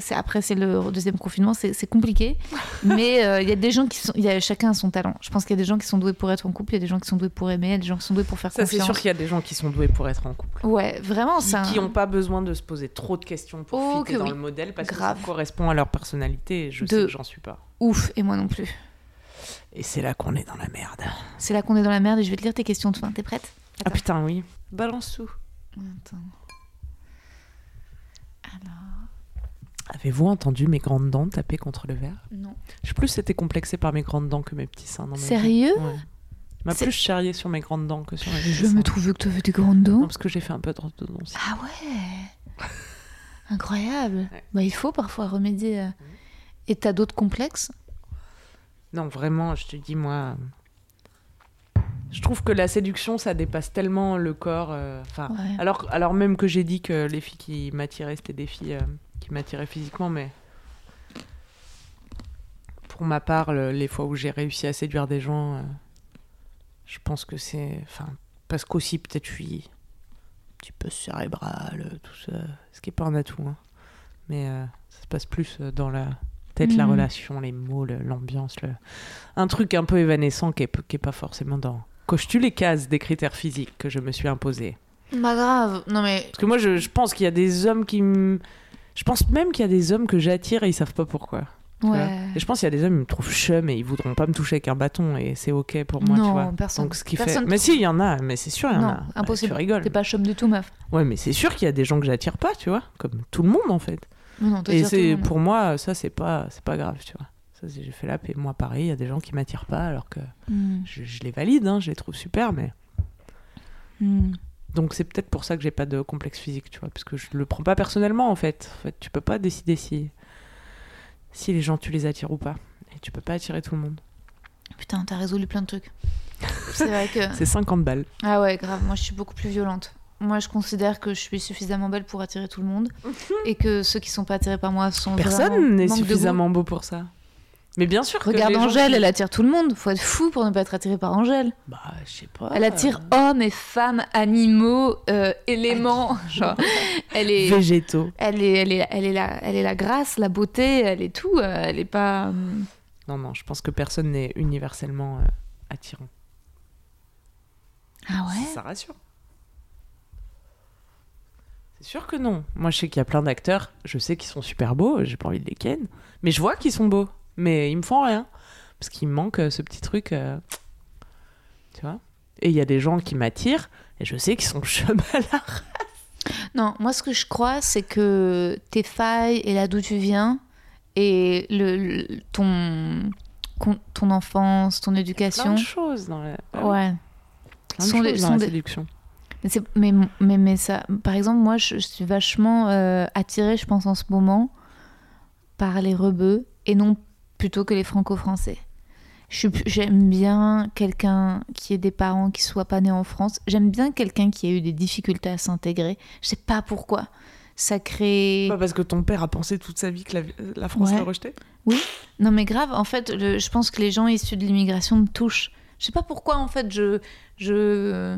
c'est- après, c'est le deuxième confinement, c'est compliqué. mais euh, il y a des gens qui sont. Il y a chacun a son talent. Je pense qu'il y a des gens qui sont doués pour être en couple, il y a des gens qui sont doués pour aimer, il y a des gens qui sont doués pour faire Ça, c'est sûr qu'il y a des gens qui sont doués pour être en couple. Ouais, vraiment, ça. Qui n'ont pas besoin de se poser trop de questions pour Oh, fitter que dans oui. le modèle parce Grave. que ça correspond à leur personnalité et je De- sais que j'en suis pas. Ouf, et moi non plus. Et c'est là qu'on est dans la merde. C'est là qu'on est dans la merde et je vais te lire tes questions de fin. T'es prête? Ah putain, oui. Balance tout. Attends. Avez-vous entendu mes grandes dents taper contre le verre? Non. Je suis plus été complexé par mes grandes dents que mes petits seins. Sérieux? Ouais. m'a plus charrié sur mes grandes dents que sur mes petits Je me trouvais que tu avais des grandes Non, dents. parce que j'ai fait un peu d'orthodontie. Ah ouais? Incroyable. Ouais. Bah, il faut parfois remédier. à- Et t'as d'autres complexes? Non, vraiment, je te dis, moi. Je trouve que la séduction, ça dépasse tellement le corps. euh, Enfin, Ouais. alors, alors même que j'ai dit que les filles qui m'attiraient, c'était des filles euh, qui m'attiraient physiquement, mais. Pour ma part, le- les fois où j'ai réussi à séduire des gens, euh, je pense que c'est. Enfin, parce qu'aussi, peut-être, je suis un petit peu cérébral, euh, tout ça. Ce qui est pas un atout, hein. Mais euh, ça se passe plus dans la tête, la Mhm. relation, les mots, l'ambiance. Le... Un truc un peu évanescent qui est, p- qui est pas forcément dans. Coches-tu les cases des critères physiques que je me suis imposé Bah grave. Non mais. Parce que moi, je, je pense qu'il y a des hommes qui me. Je pense même qu'il y a des hommes que j'attire et ils savent pas pourquoi. Ouais. Et je pense qu'il y a des hommes, ils me trouvent chum et ils voudront pas me toucher avec un bâton et c'est ok pour moi, Non, tu vois. personne- Donc ce qui personne fait. Mais si, il y en a, mais c'est sûr, il y en Non, a. Bah, impossible. tu rigoles. T'es pas chum du tout, meuf. Ouais, mais c'est sûr qu'il y a des gens que j'attire pas, tu vois, comme tout le monde en fait. Non, Et c'est pour moi, ça c'est pas, c'est pas grave, tu vois. Ça j'ai fait la paix. Moi pareil, il y a des gens qui m'attirent pas alors que Hmm, je, je les valide, hein, je les trouve super, mais hmm. Donc c'est peut-être pour ça que j'ai pas de complexe physique, tu vois, parce que je le prends pas personnellement en fait. En fait, tu peux pas décider si si les gens tu les attires ou pas, et tu peux pas attirer tout le monde. Putain, t'as résolu plein de trucs. C'est vrai que. C'est 50 balles. Ah ouais, grave. Moi, je suis beaucoup plus violente. Moi, je considère que je suis suffisamment belle pour attirer tout le monde et que ceux qui sont pas attirés par moi sont Personne n'est suffisamment beau pour ça. Mais bien sûr que Regarde Angèle, elle attire tout le monde. Faut être fou pour ne pas être attiré par Angèle. Bah, je sais pas. Elle attire hommes et femmes, animaux, euh, éléments. Genre, elle est, végétaux. elle est, elle est, elle est la, elle est la grâce, la beauté, elle est tout. euh, Elle est pas. hum, Non, non, je pense que personne n'est universellement euh, attirant. Ah ouais? Ça rassure. C'est sûr que non. Moi, je sais qu'il y a plein d'acteurs, je sais qu'ils sont super beaux, j'ai pas envie de les ken, mais je vois qu'ils sont beaux, mais ils me font rien. Parce qu'il me manque euh, ce petit truc, euh, tu vois. Et il y a des gens qui m'attirent, et je sais qu'ils sont la Non, moi, ce que je crois, c'est que tes failles et là d'où tu viens et le, le- ton, ton enfance, ton Plein éducation. de choses dans la, oui, Ouais. plein de sont choses des- dans sont la des- séduction. Mais, mais, mais, mais ça, par exemple, moi, je, je suis vachement euh, attirée, je pense, en ce moment, par les rebeux et non plutôt que les franco-français. J'aime bien quelqu'un qui ait des parents qui soient pas nés en France. J'aime bien quelqu'un qui a eu des difficultés à s'intégrer. Je sais pas pourquoi. Ça crée. Pas parce que ton père a pensé toute sa vie que la, la France Ouais. le rejetait Non mais grave, en fait, le- je pense que les gens issus de l'immigration me touchent. Je sais pas pourquoi, en fait, je, je,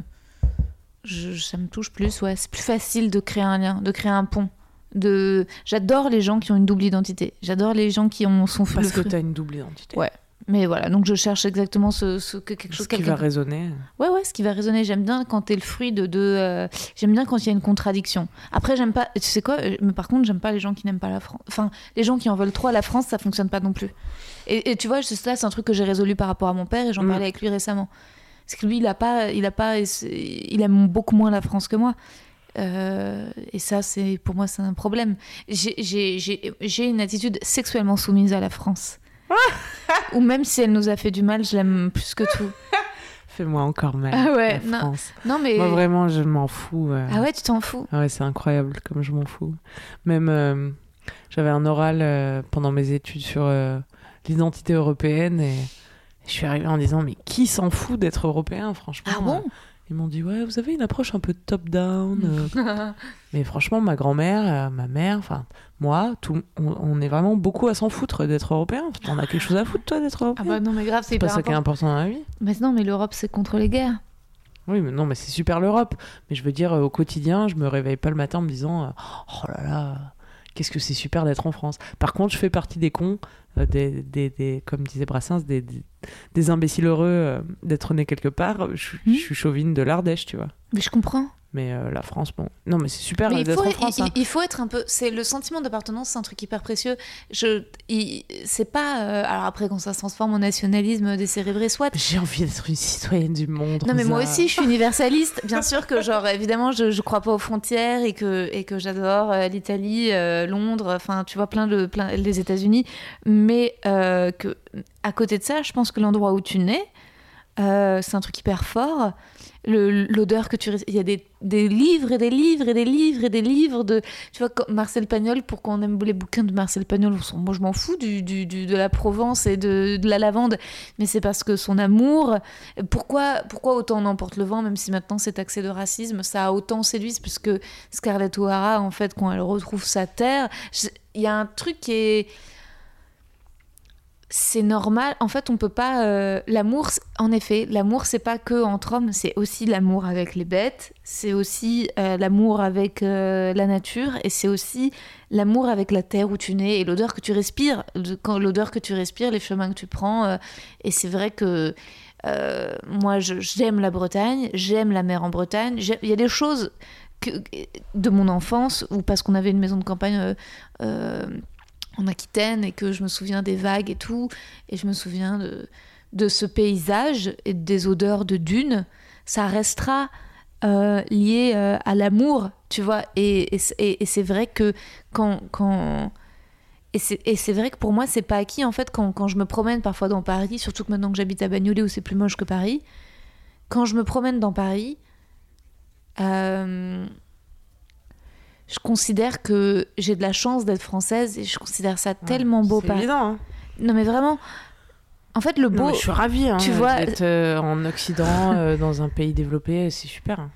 je- ça me touche plus. Ouais, c'est plus facile de créer un lien, de créer un pont. De, j'adore les gens qui ont une double identité. J'adore les gens qui ont son Parce que fru- t'as une double identité. Ouais. Mais voilà, donc je cherche exactement ce, ce que quelque chose Ce qui va résonner. Ouais, ouais, ce qui va résonner. J'aime bien quand t'es le fruit de euh, J'aime bien quand il y a une contradiction. Après, j'aime pas. Tu sais quoi euh, Mais par contre, j'aime pas les gens qui n'aiment pas la France. Enfin, les gens qui en veulent trop à la France, ça fonctionne pas non plus. Et, et tu vois, c'est- ça, c'est un truc que j'ai résolu par rapport à mon père et j'en Mm. parlais avec lui récemment. Parce que lui, il a pas, il a pas, il aime beaucoup moins la France que moi. Euh, et ça, c'est pour moi, c'est un problème. J'ai- une attitude sexuellement soumise à la France. Ou même si elle nous a fait du mal, je l'aime plus que tout. Fais-moi encore mal. Ah ouais, la non. France. Non mais Moi, vraiment, je m'en fous. euh. ah ouais, tu t'en fous? Ah ouais, c'est incroyable comme je m'en fous. Même, euh, j'avais un oral pendant mes études sur l'identité européenne et je suis arrivée en disant, mais qui s'en fout d'être européen, franchement Ah bon? Ils m'ont dit, ouais, vous avez une approche un peu top-down. euh. mais franchement, ma grand-mère, euh, ma mère, enfin, moi, tout, on, on est vraiment beaucoup à s'en foutre d'être européen. On a quelque chose à foutre, toi, d'être Ah européen? bah non mais grave, c'est pas ça qui est important. dans la vie. Mais non, mais l'Europe c'est contre les guerres. Oui, mais non, mais c'est super l'Europe. Mais je veux dire, euh, au quotidien, je me réveille pas le matin en me disant, oh là là, qu'est-ce que c'est super d'être en France. Par contre, je fais partie des cons, des, des, des- comme disait Brassens, des, des, des imbéciles heureux euh, d'être né quelque part. Je, je Mhm. suis chauvine de l'Ardèche, tu vois. Mais je comprends. Mais euh, la France, bon. Non, mais c'est super Mais il faut, en France. il, hein. il faut être un peu. C'est le sentiment d'appartenance, c'est un truc hyper précieux. Je, c'est pas. euh, alors après, quand ça se transforme en nationalisme décérébré, soit. J'ai envie d'être une citoyenne du monde. Non mais moi aussi je suis universaliste. Bien sûr que genre évidemment je, je crois pas aux frontières et que et que j'adore euh, l'Italie, euh, Londres, enfin tu vois plein de plein les États-Unis, mais que à côté de ça, je pense que l'endroit où tu nais, c'est un truc hyper fort. L'odeur que tu il y a des, des livres et des livres et des livres et des livres de tu vois Marcel Pagnol pourquoi on aime les bouquins de Marcel Pagnol moi je m'en fous du, du- du- de la Provence et de, de la lavande mais c'est parce que son amour pourquoi, pourquoi autant on emporte le vent, même si maintenant c'est taxé de racisme, ça a autant séduit, puisque Scarlett O'Hara, en fait, quand elle retrouve sa terre, il y a un truc qui est. C'est normal. En fait, on peut pas. euh, L'amour, en effet, l'amour, c'est pas que entre hommes, c'est aussi l'amour avec les bêtes, c'est aussi euh, l'amour avec euh, la nature, et c'est aussi l'amour avec la terre où tu nais et l'odeur que tu respires. L'odeur que tu respires, les chemins que tu prends. et c'est vrai que moi, j'aime la Bretagne, j'aime la mer en Bretagne. Il y a des choses que, de mon enfance, ou parce qu'on avait une maison de campagne en Aquitaine et que je me souviens des vagues et tout, et je me souviens de, de ce paysage et des odeurs de dunes, ça restera euh, lié euh, à l'amour, tu vois. Et, c'est vrai que quand... quand et c'est vrai que pour moi, c'est pas acquis. En fait, quand, quand je me promène parfois dans Paris, surtout que maintenant que j'habite à Bagnolet où c'est plus moche que Paris, quand je me promène dans Paris, euh, je considère que j'ai de la chance d'être française et je considère ça tellement beau. C'est évident. hein. Non, mais vraiment, en fait, le Non, beau. mais je suis ravie hein, tu vois- d'être euh, en Occident, euh, dans un pays développé, c'est super. hein.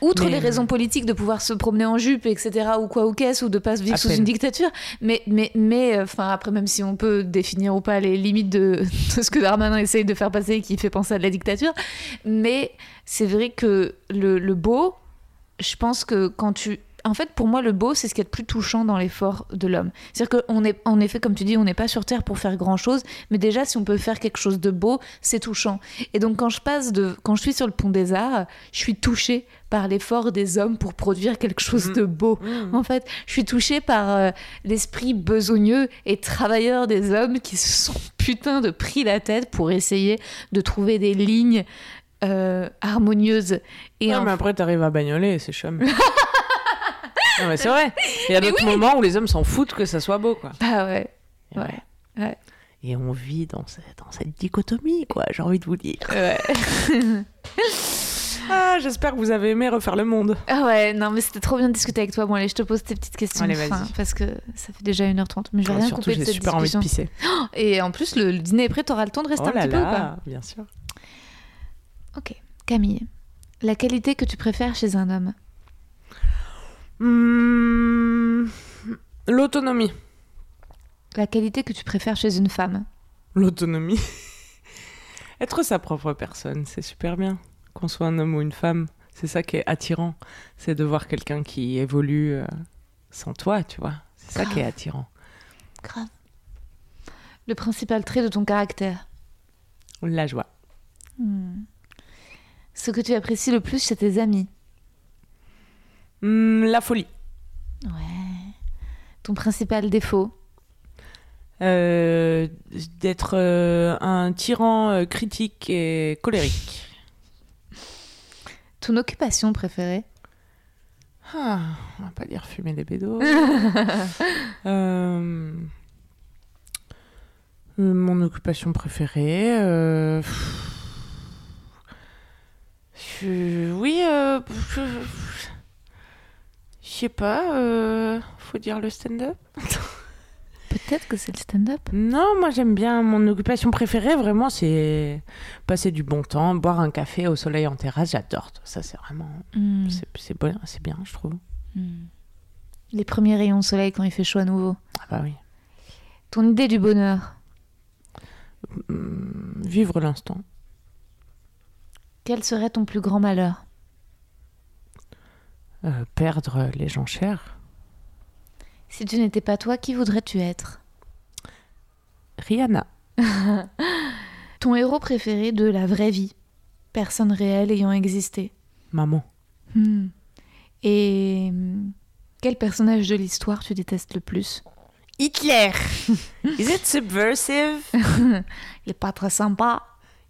Outre Mais- les raisons politiques de pouvoir se promener en jupe, etc., ou quoi ou qu'est-ce, ou de pas vivre À sous peine. une dictature, mais, mais, mais, euh, enfin, après, même si on peut définir ou pas les limites de, de ce que Darmanin essaye de faire passer et qui fait penser à de la dictature, mais c'est vrai que le, le beau, je pense que quand tu. En fait, pour moi, le beau, c'est ce qui est le plus touchant dans l'effort de l'homme. C'est-à-dire qu'on est, en effet, comme tu dis, on n'est pas sur Terre pour faire grand-chose, mais déjà, si on peut faire quelque chose de beau, c'est touchant. Et donc, quand je passe de, quand je suis sur le pont des Arts, je suis touchée par l'effort des hommes pour produire quelque chose de beau. En fait, je suis touchée par euh, l'esprit besogneux et travailleur des hommes qui se sont putain de pris la tête pour essayer de trouver des lignes euh, harmonieuses. Et Ouais, en- mais après, t'arrives à bagnoler, c'est chum. non, mais c'est vrai. Il y a d'autres moments où les hommes s'en foutent que ça soit beau, quoi. Bah ouais. Ouais. Ouais. Et on vit dans, ce- dans cette dichotomie, quoi, j'ai envie de vous dire. Ouais. Ah, j'espère que vous avez aimé refaire le monde. Ah ouais, non, mais c'était trop bien de discuter avec toi. Bon, allez, je te pose tes petites questions Allez, fin, vas-y. parce que ça fait déjà 1h30. Mais je vais Ouais, rien surtout, couper de j'ai cette super envie de pisser. Et en plus, le, le dîner est prêt, t'auras le temps de rester Oh un là petit peu ou pas bien sûr. Ok. Camille, la qualité que tu préfères chez un homme? Hmm, L'autonomie. La qualité que tu préfères chez une femme L'autonomie. Être sa propre personne, c'est super bien. Qu'on soit un homme ou une femme, c'est ça qui est attirant. C'est de voir quelqu'un qui évolue euh, sans toi, tu vois. C'est ça qui est attirant. Grave. Le principal trait de ton caractère. La joie. Hmm. Ce que tu apprécies le plus chez tes amis. Hmm, la folie. Ouais. Ton principal défaut. Euh, D'être euh, un tyran euh, critique et colérique. Ton occupation préférée. Ah, on va pas dire fumer des bédos. Mon occupation préférée. je- oui, sais pas. euh, faut dire le stand-up. Peut-être que c'est le stand-up. Non, moi j'aime bien. Mon occupation préférée, vraiment, c'est passer du bon temps, boire un café au soleil en terrasse. J'adore. Ça, c'est vraiment. Hmm. c'est- bon, c'est bien, je trouve. Hmm. Les premiers rayons de soleil quand il fait chaud à nouveau. Ah bah oui. Ton idée du bonheur? Hum, vivre l'instant. Quel serait ton plus grand malheur? Euh, perdre les gens chers. Si tu n'étais pas toi, qui voudrais-tu être? Rihanna. Ton héros préféré de la vraie vie. Personne réelle ayant existé? Maman. Hmm. Et hmm, quel personnage de l'histoire tu détestes le plus? Hitler. Is it subversive? Il est pas très sympa.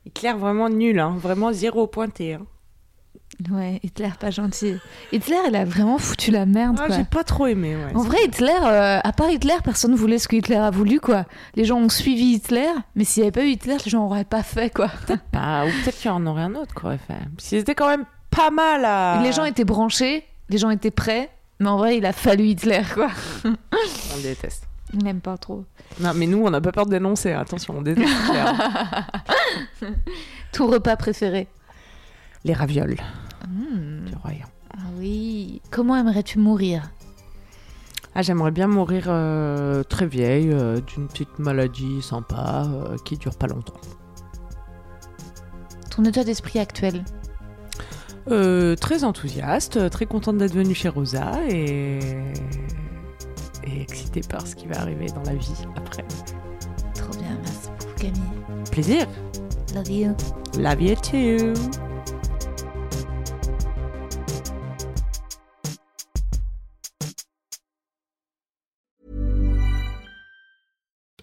Hitler vraiment nul, hein. vraiment zéro pointé. Hein. Ouais, Hitler pas gentil. Hitler, il a vraiment foutu la merde, Ah, quoi. j'ai pas trop aimé. Ouais. En vrai, Hitler, euh, à part Hitler, personne ne voulait ce que Hitler a voulu, quoi. Les gens ont suivi Hitler, mais s'il n'y avait pas eu Hitler, les gens n'auraient pas fait, quoi. Bah, ou peut-être qu'il y en aurait un autre qu'on aurait fait. C'était quand même pas mal à. Les gens étaient branchés, les gens étaient prêts, mais en vrai, il a fallu Hitler, quoi. On déteste. Il n'aime pas trop. Non, mais nous, on n'a pas peur de dénoncer. Attention, on déteste Hitler. Tout repas préféré Les ravioles Du royaume. Ah oui. Comment aimerais-tu mourir? Ah, j'aimerais bien mourir euh, très vieille, euh, d'une petite maladie sympa, euh, qui dure pas longtemps. Ton état d'esprit actuel? Euh, très enthousiaste, très contente d'être venue chez Rosa et... et excitée par ce qui va arriver dans la vie après. Trop bien, merci beaucoup Camille. Plaisir. Love you. Love you too.